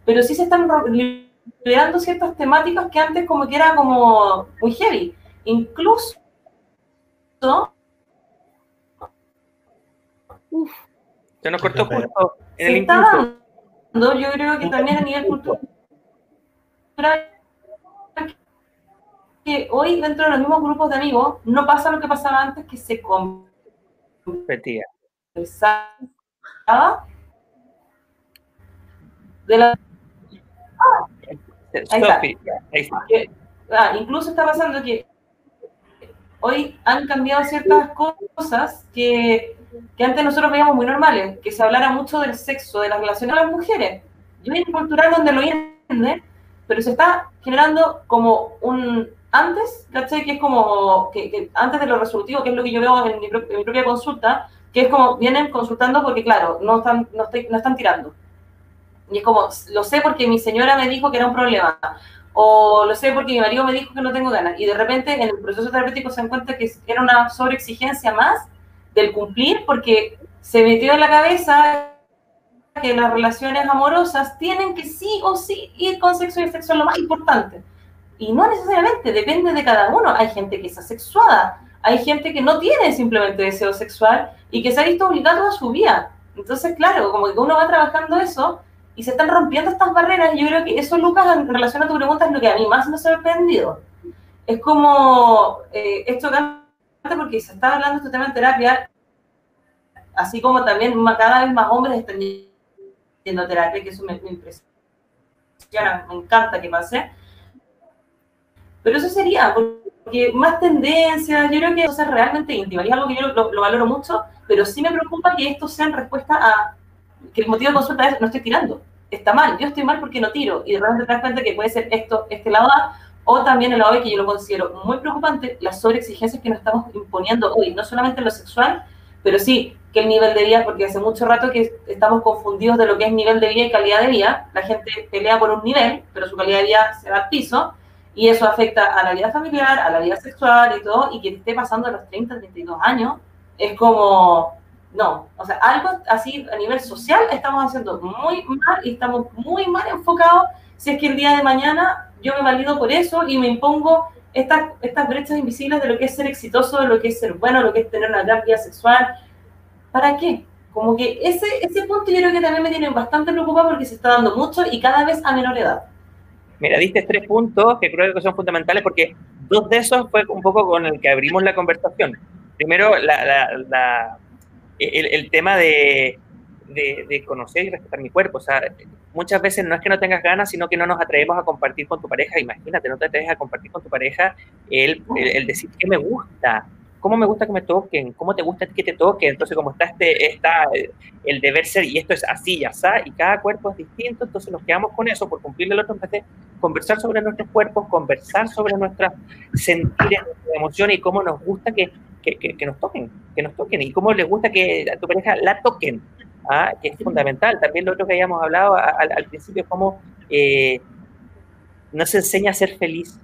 pero sí se están liberando ciertas temáticas que antes como que era como muy heavy. Incluso Se nos cortó justo en el está yo creo que también a nivel cultural, que hoy dentro de los mismos grupos de amigos no pasa lo que pasaba antes, que se competía. De la... Ah, ahí está. Ah, incluso está pasando que hoy han cambiado ciertas cosas que que antes nosotros veíamos muy normales, que se hablara mucho del sexo, de las relaciones de las mujeres. Y hay un cultural donde lo entiende, pero se está generando como un antes, ¿cachai? Que es como, que, antes de lo resolutivo, que es lo que yo veo en mi, propia consulta, que es como, vienen consultando porque, claro, no están, no, no están tirando. Y es como, lo sé porque mi señora me dijo que era un problema, o lo sé porque mi marido me dijo que no tengo ganas. Y de repente en el proceso terapéutico se dan cuenta que era una sobreexigencia más del cumplir porque se metió en la cabeza que las relaciones amorosas tienen que sí o sí ir con sexo y sexo es lo más importante. Y no necesariamente, depende de cada uno. Hay gente que es asexuada, hay gente que no tiene simplemente deseo sexual y que se ha visto obligado a su vida. Entonces, claro, como que uno va trabajando eso y se están rompiendo estas barreras. Y yo creo que eso, Lucas, en relación a tu pregunta, es lo que a mí más me ha sorprendido. Es como eh, esto que porque se está hablando este tema en terapia, así como también cada vez más hombres están yendo a terapia, que eso me, impresiona, me encanta que pase. Pero eso sería, porque más tendencias, yo creo que eso es realmente íntimo, y es algo que yo lo, valoro mucho, pero sí me preocupa que esto sea en respuesta a que el motivo de consulta es no estoy tirando, está mal, yo estoy mal porque no tiro, y de repente te das cuenta que puede ser esto, este lado A, o también el lado B, que yo lo considero muy preocupante, las sobreexigencias que nos estamos imponiendo hoy, no solamente en lo sexual, pero sí que el nivel de vida, porque hace mucho rato que estamos confundidos de lo que es nivel de vida y calidad de vida, la gente pelea por un nivel, pero su calidad de vida se va al piso, y eso afecta a la vida familiar, a la vida sexual y todo, y que esté pasando los 30, 32 años, es como, no, o sea, algo así a nivel social estamos haciendo muy mal y estamos muy mal enfocados si es que el día de mañana yo me valido por eso y me impongo estas, estas brechas invisibles de lo que es ser exitoso, de lo que es ser bueno, de lo que es tener una gran vida sexual. ¿Para qué? Como que ese, ese punto yo creo que también me tiene bastante preocupado porque se está dando mucho y cada vez a menor edad. Mira, diste tres puntos que creo que son fundamentales porque dos de esos fue un poco con el que abrimos la conversación. Primero, la, el, tema de, de, conocer y respetar mi cuerpo. O sea, muchas veces no es que no tengas ganas, sino que no nos atrevemos a compartir con tu pareja. Imagínate, no te atreves a compartir con tu pareja el, el decir que me gusta, cómo me gusta que me toquen, cómo te gusta que te toquen. Entonces, como está, este, está el deber ser, y esto es así, ya está, y cada cuerpo es distinto, entonces nos quedamos con eso por cumplir el otro, en vez de conversar sobre nuestros cuerpos, conversar sobre nuestras sentires, nuestras emociones y cómo nos gusta que, que, que, nos toquen, que nos toquen, y cómo les gusta que a tu pareja la toquen, ¿ah? que es fundamental. También lo otro que habíamos hablado al, principio es cómo eh, no se enseña a ser feliz,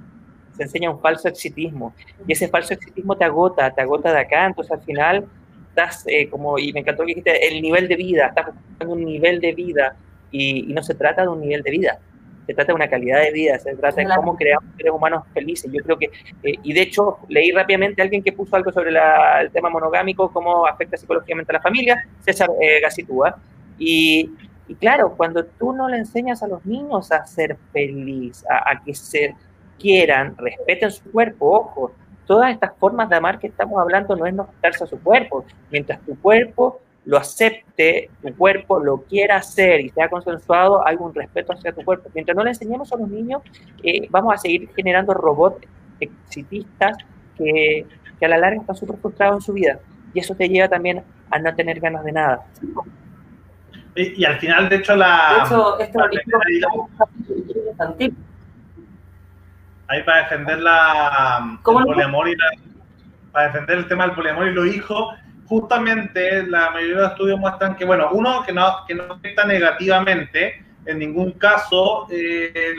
se enseña un falso exitismo. Y ese falso exitismo te agota, te agota de acá. Entonces al final estás eh, como, y me encantó que dijiste, el nivel de vida, estás buscando un nivel de vida y, no se trata de un nivel de vida. Se trata de una calidad de vida, se trata de cómo creamos seres humanos felices. Yo creo que, eh, y de hecho, leí rápidamente a alguien que puso algo sobre el tema monogámico, cómo afecta psicológicamente a la familia, César eh, Gacitúa. Y, y, claro, cuando tú no le enseñas a los niños a ser feliz, a, a que ser quieran, respeten su cuerpo, ojo, todas estas formas de amar que estamos hablando no es no a su cuerpo, mientras tu cuerpo lo acepte, tu cuerpo lo quiera hacer y sea consensuado, hay un respeto hacia tu cuerpo. Mientras no le enseñemos a los niños, eh, vamos a seguir generando robots exitistas que, que a la larga están súper frustrados en su vida. Y eso te lleva también a no tener ganas de nada. Y, al final, de hecho, la... De hecho, esto es ahí para defender la, el poliamor y para defender el tema del poliamor y los hijos, justamente la mayoría de los estudios muestran que, bueno, uno, que no, que no afecta negativamente en ningún caso eh,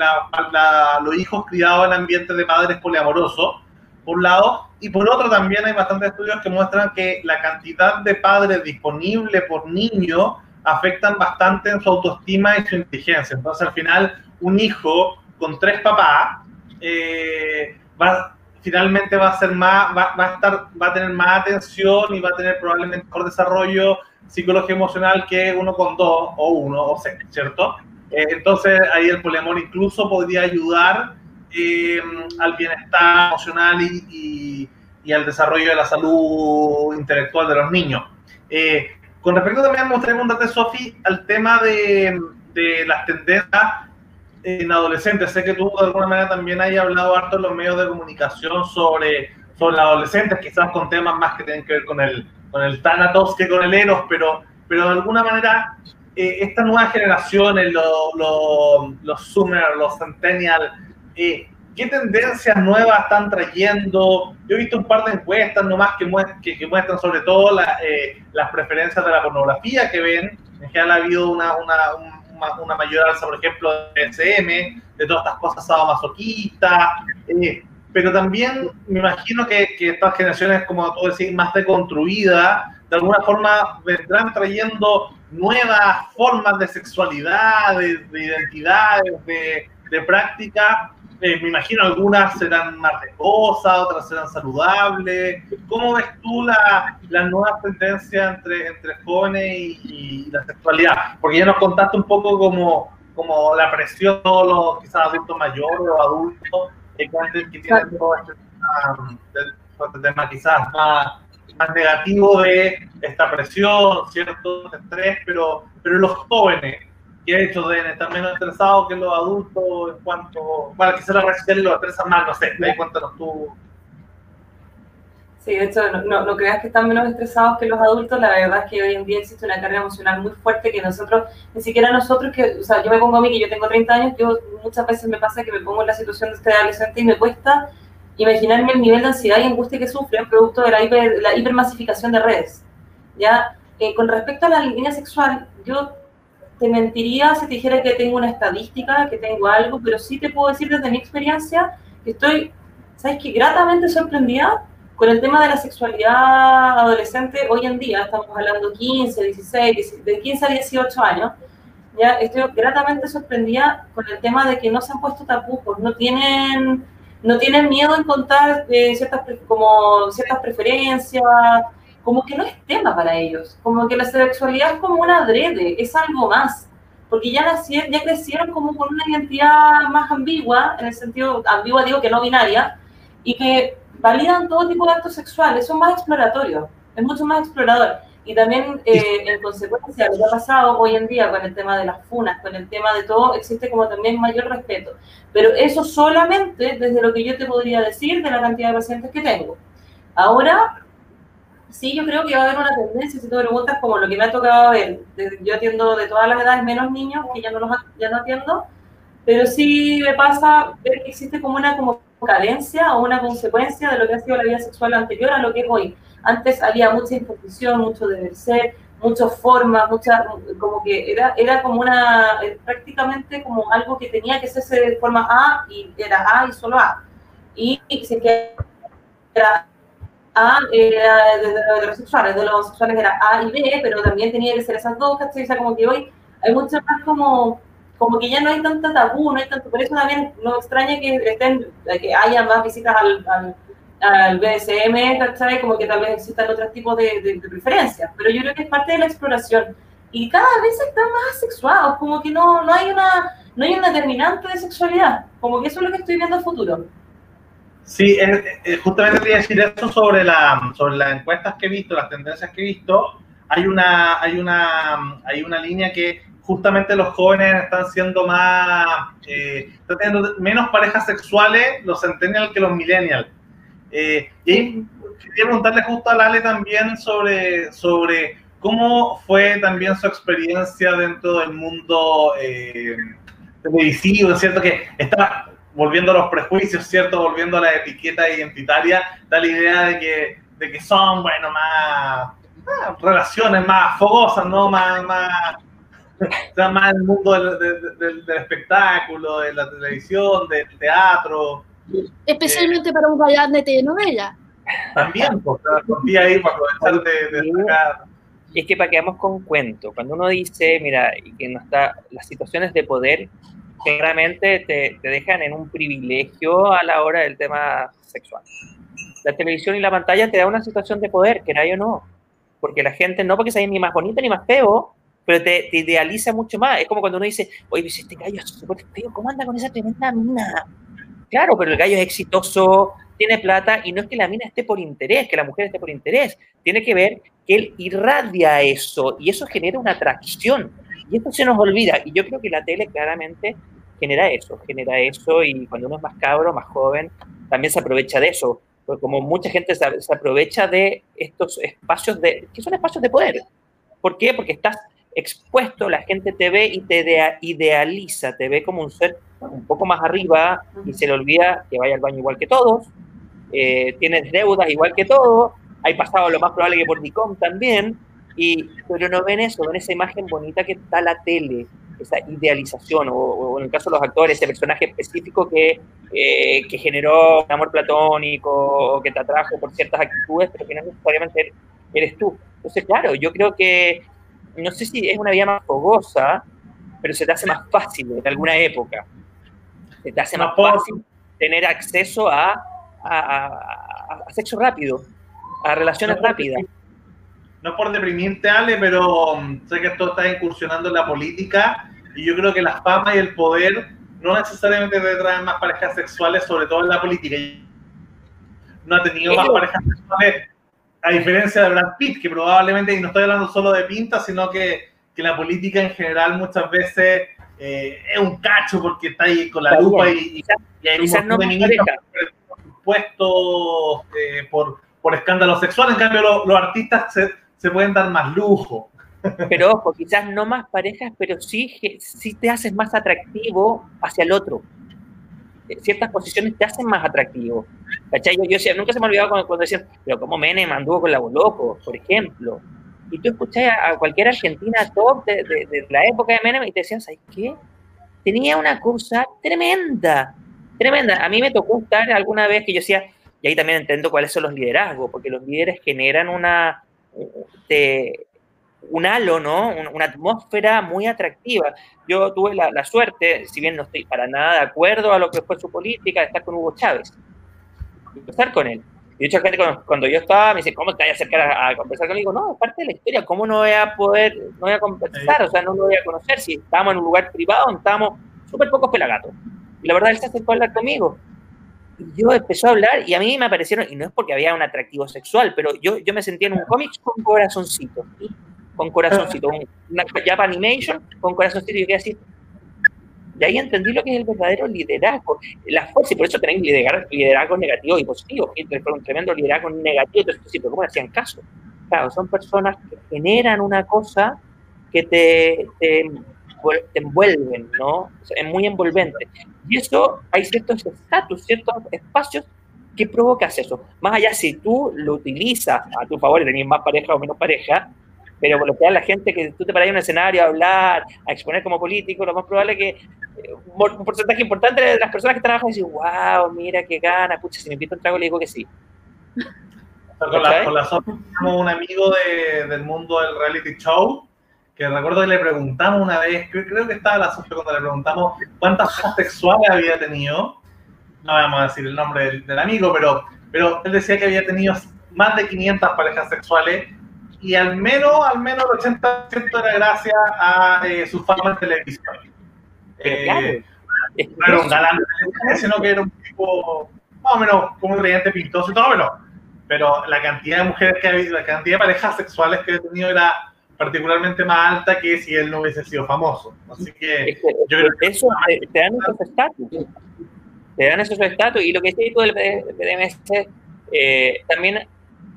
los hijos criados en ambientes de padres poliamorosos, por un lado, y por otro también hay bastantes estudios que muestran que la cantidad de padres disponible por niño afectan bastante en su autoestima y su inteligencia. Entonces, al final, un hijo con tres papás eh, va, finalmente va a ser más, va, a estar, va a tener más atención y va a tener probablemente mejor desarrollo psicológico emocional que uno con dos o uno o seis, ¿cierto? Eh, entonces ahí el poliamor incluso podría ayudar eh, al bienestar emocional y, y, al desarrollo de la salud intelectual de los niños. con respecto también, me gustaría preguntarte, Sofi, al tema de, de las tendencias en adolescentes. Sé que tú de alguna manera también hay hablado harto en los medios de comunicación sobre, sobre los adolescentes, quizás con temas más que tienen que ver con el, con el Thanatos que con el Eros, pero, pero de alguna manera eh, estas nuevas generaciones, los, los Zoomers, los Centennials, eh, ¿qué tendencias nuevas están trayendo? Yo he visto un par de encuestas nomás que, que, que muestran sobre todo eh, las preferencias de la pornografía que ven. En general ha habido una, una, un una mayor alza, por ejemplo, de SM, de todas estas cosas sadomasoquistas, eh, pero también me imagino que, que, estas generaciones, como tú decís, más deconstruidas, de alguna forma vendrán trayendo nuevas formas de sexualidad, de, de identidades, de, de práctica, eh, me imagino algunas serán más riesgosas, otras serán saludables. ¿Cómo ves tú la, la nueva tendencia entre, entre jóvenes y, la sexualidad? Porque ya nos contaste un poco como, como la presión de los quizás adultos mayores o adultos que, tienen todo este, este, tema quizás más, más negativo de esta presión, cierto estrés, pero, pero los jóvenes, que hecho deben estar menos estresados que los adultos en cuanto, bueno, quizás la red social los estresa más, no sé, ahí cuéntanos tú. Sí, de hecho, no, no, creas que están menos estresados que los adultos. La verdad es que hoy en día existe una carga emocional muy fuerte que nosotros, ni siquiera nosotros, que, o sea, yo me pongo a mí que yo tengo 30 años, yo muchas veces me pasa que me pongo en la situación de este adolescente y me cuesta imaginarme el nivel de ansiedad y angustia que sufren producto de la, hiper, la hipermasificación de redes. ¿ya? Eh, con respecto a la línea sexual, yo te mentiría si te dijera que tengo una estadística, que tengo algo, pero sí te puedo decir desde mi experiencia que estoy, ¿sabes qué? Gratamente sorprendida con el tema de la sexualidad adolescente, hoy en día, estamos hablando 15, 16, de 15 a 18 años, ya estoy gratamente sorprendida con el tema de que no se han puesto tapujos, no tienen, no tienen miedo en contar eh, ciertas, como ciertas preferencias, como que no es tema para ellos, como que la sexualidad es como un adrede, es algo más, porque ya, nacieron, ya crecieron como con una identidad más ambigua, en el sentido, ambigua digo que no binaria, y que validan todo tipo de actos sexuales, son más exploratorios, es mucho más explorador. Y también, eh, en consecuencia, lo que ha pasado hoy en día con el tema de las funas, con el tema de todo, existe como también mayor respeto. Pero eso solamente desde lo que yo te podría decir de la cantidad de pacientes que tengo. Ahora, sí, yo creo que va a haber una tendencia, si tú preguntas, como lo que me ha tocado ver. Yo atiendo de todas las edades, menos niños, que ya no, los, ya no atiendo, pero sí me pasa ver que existe como una como carencia o una consecuencia de lo que ha sido la vida sexual anterior a lo que es hoy. Antes había mucha imposición, mucho deber ser, muchas formas, muchas, como que era, era como una, eh, prácticamente como algo que tenía que hacerse de forma A y era A y solo A. Y, si que era A, era de, los heterosexuales, de los homosexuales era A y B, pero también tenía que ser esas dos, ¿cachai? O sea, como que hoy hay mucho más como como que ya no hay tanta tabú, no hay tanto, por eso también no extraña que estén, que haya más visitas al, al, al BSM, ¿cachai? Como que tal vez existan otros tipos de, preferencias, pero yo creo que es parte de la exploración. Y cada vez están más asexuados, como que no, no, hay una, no hay un determinante de sexualidad, como que eso es lo que estoy viendo futuro. Sí, justamente quería decir eso sobre, la, sobre las encuestas que he visto, las tendencias que he visto. Hay una, hay una, hay una línea que justamente los jóvenes están siendo más, eh, están teniendo menos parejas sexuales los centennials que los millennials. Eh, y quería preguntarle justo a Lale también sobre, sobre cómo fue también su experiencia dentro del mundo eh, televisivo, ¿cierto? Que está volviendo a los prejuicios, ¿cierto? Volviendo a la etiqueta identitaria, da la idea de que, de que son, bueno, más, relaciones más fogosas, ¿no? Más, más está más el mundo del, espectáculo, de la televisión, del teatro. Especialmente eh, para un galán de telenovela. También, porque ahí para aprovechar de, de Es que para que vamos con cuento, cuando uno dice, mira, que no está, las situaciones de poder claramente te, te dejan en un privilegio a la hora del tema sexual. La televisión y la pantalla te da una situación de poder, que nadie o no. Porque la gente, no porque sea ni más bonita ni más feo, pero te, idealiza mucho más. Es como cuando uno dice, oye, pues este gallo es súper feo, ¿cómo anda con esa tremenda mina? Claro, pero el gallo es exitoso, tiene plata, y no es que la mina esté por interés, que la mujer esté por interés, tiene que ver que él irradia eso, y eso genera una atracción, y esto se nos olvida, y yo creo que la tele claramente genera eso, genera eso, y cuando uno es más cabro, más joven, también se aprovecha de eso, porque como mucha gente se, aprovecha de estos espacios de, que son espacios de poder. ¿Por qué? Porque estás expuesto, la gente te ve y te idealiza, te ve como un ser un poco más arriba y se le olvida que vaya al baño igual que todos, eh, tienes deudas igual que todos, hay pasado lo más probable que por DICOM también, y, pero no ven eso, ven esa imagen bonita que está la tele, esa idealización, o, en el caso de los actores, ese personaje específico que, eh, que generó un amor platónico o que te atrajo por ciertas actitudes, pero que no necesariamente eres tú. Entonces, claro, yo creo que no sé si es una vida más fogosa, pero se te hace más fácil en alguna época. Se te hace más fácil tener acceso a, a, sexo rápido, a relaciones rápidas. No es por deprimirte, Ale, pero um, sé que esto está incursionando en la política y yo creo que la fama y el poder no necesariamente te traen más parejas sexuales, sobre todo en la política. No ha tenido más parejas sexuales a diferencia de Brad Pitt, que probablemente, y no estoy hablando solo de pinta, sino que, que la política en general muchas veces eh, es un cacho porque está ahí con la lupa y, y, hay un montón de puestos eh, por, por escándalo sexual, en cambio los, artistas se, se, pueden dar más lujo. Pero ojo, quizás no más parejas, pero sí, sí te haces más atractivo hacia el otro. Eh, ciertas posiciones te hacen más atractivo. ¿Cachai? Yo, nunca se me ha olvidado cuando, cuando decían, pero como Menem anduvo con la loco, por ejemplo. Y tú escuchás a, cualquier argentina top de, la época de Menem y te decían, ¿sabes qué? Tenía una cosa tremenda, tremenda. A mí me tocó estar alguna vez que yo decía, y ahí también entiendo cuáles son los liderazgos, porque los líderes generan una, un halo, ¿no? Una atmósfera muy atractiva. Yo tuve la, suerte, si bien no estoy para nada de acuerdo a lo que fue su política, de estar con Hugo Chávez, de estar con él. Y mucha gente cuando, yo estaba me dice, ¿cómo te voy a acercar a, conversar conmigo? No, es parte de la historia, ¿cómo no voy a poder, no voy a conversar? O sea, no lo voy a conocer si estábamos en un lugar privado estábamos súper pocos pelagatos. Y la verdad, él se acercó a hablar conmigo yo empezó a hablar y a mí me aparecieron, y no es porque había un atractivo sexual, pero yo, yo me sentía en un cómic con corazoncito, con corazoncito, una Japa Animation con corazoncito, y yo quedé así. De ahí entendí lo que es el verdadero liderazgo, la fuerza, y por eso tenéis liderazgo, liderazgo negativo y positivo, y un tremendo liderazgo negativo, entonces, sí, pero ¿cómo hacían caso? Claro, son personas que generan una cosa que te, te, te envuelven, ¿no? es muy envolvente. Y eso, hay ciertos estatus, ciertos espacios que provocas eso. Más allá si tú lo utilizas a tu favor y tenés más pareja o menos pareja, pero por lo que da la gente que tú te paras en un escenario a hablar, a exponer como político, lo más probable es que eh, un porcentaje importante de las personas que trabajan dicen, wow, mira qué gana, pucha, si me invito un trago le digo que sí. Con la, con la un amigo de, del mundo del reality show que recuerdo que le preguntamos una vez, creo, que estaba la Sofía cuando le preguntamos cuántas parejas sexuales había tenido, no vamos a decir el nombre del, amigo, pero, pero él decía que había tenido más de 500 parejas sexuales y al menos, al menos el 80% era gracias a eh, su fama en televisión. Eh, no era un galán sino que era un tipo más o menos como un creyente pintoso y todo, pero, pero la cantidad de mujeres que había, la cantidad de parejas sexuales que había tenido era particularmente más alta que si él no hubiese sido famoso. Así que yo creo que eso te, dan esos estatus. Te dan esos estatus. Y lo que dice tú del PDMS, eh, también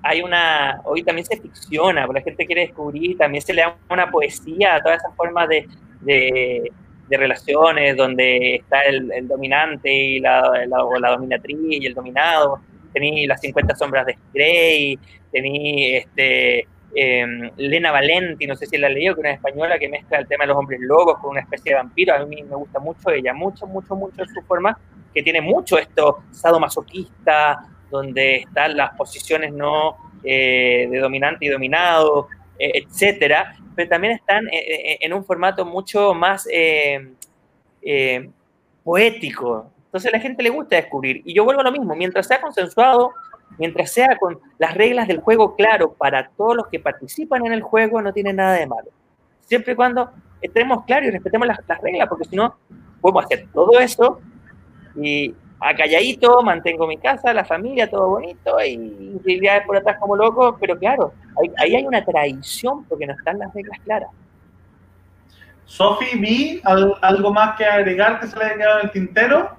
hay una, hoy también se ficciona, porque la gente quiere descubrir, también se le da una poesía a todas esas formas de, de, relaciones donde está el, dominante y la, la, o la dominatriz y el dominado. Tení las 50 sombras de Grey, tení este, eh, Lena Valenti, no sé si la leído, que es una española que mezcla el tema de los hombres lobos con una especie de vampiro. A mí me gusta mucho ella, mucho, mucho, mucho su forma, que tiene mucho esto sadomasoquista, donde están las posiciones no eh, de dominante y dominado, eh, etcétera, pero también están eh, en un formato mucho más poético. Entonces a la gente le gusta descubrir. Y yo vuelvo a lo mismo, mientras sea consensuado, Mientras sea con las reglas del juego claro para todos los que participan en el juego, no tiene nada de malo. Siempre y cuando estemos claros y respetemos las, reglas, porque si no, podemos hacer todo eso y acalladito, mantengo mi casa, la familia, todo bonito, y infidelidades por atrás como loco, pero claro, ahí, hay una traición porque no están las reglas claras. Sofi, ¿vi algo más que agregar que se le haya quedado en el tintero?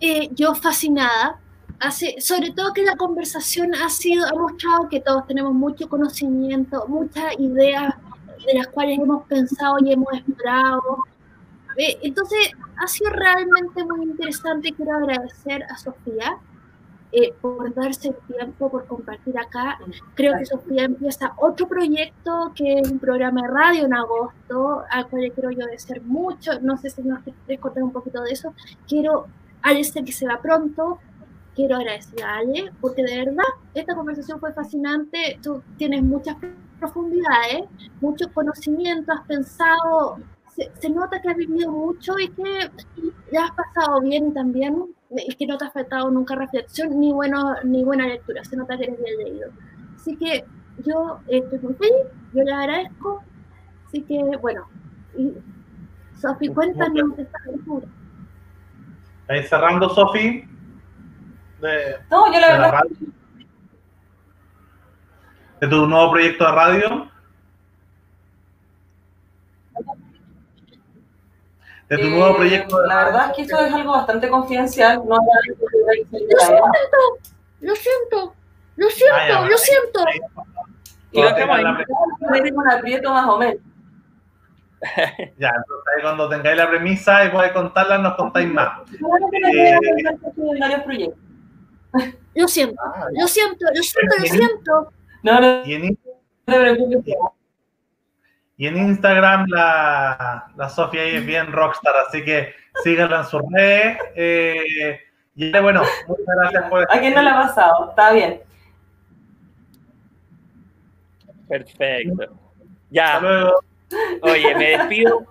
Eh, yo fascinada, sobre todo que la conversación ha sido, ha mostrado que todos tenemos mucho conocimiento, muchas ideas de las cuales hemos pensado y hemos explorado. Eh, entonces, ha sido realmente muy interesante. Quiero agradecer a Sofía eh, por darse el tiempo, por compartir acá. Creo que Sofía empieza otro proyecto que es un programa de radio en agosto, al cual quiero yo decir mucho. No sé si nos quieres contar un poquito de eso. Quiero agradecer que se va pronto, quiero agradecer a Ale, porque de verdad esta conversación fue fascinante. Tú tienes muchas profundidades, mucho conocimiento, has pensado, se, nota que has vivido mucho y que ya has pasado bien y también es que no te ha faltado nunca reflexión ni, bueno, ni buena lectura, se nota que eres bien leído. Así que yo estoy muy feliz, yo le agradezco. Así que, bueno, Sofi, cuéntanos de esta. Ahí cerrando, Sofi no, yo la verdad. de tu nuevo proyecto de radio. De tu nuevo eh, proyecto. De la verdad es que esto es algo bastante confidencial. No lo siento, lo siento. Lo siento, Ah, ya, lo siento. Y lo ahí. un aprieto más o menos. Ya, entonces ahí cuando tengáis la premisa y podáis contarla, nos contáis más. Contar que en varios proyectos. Lo siento, Ah, lo siento, lo siento, lo siento. No, no, Y en, no te preocupes. y en Instagram la, la Sofía ahí es bien rockstar, así que síganla en sus redes. Eh, y bueno, muchas gracias por ¿A quién no le ha pasado? Está bien. Perfecto. Hasta Ya, luego. oye, me despido.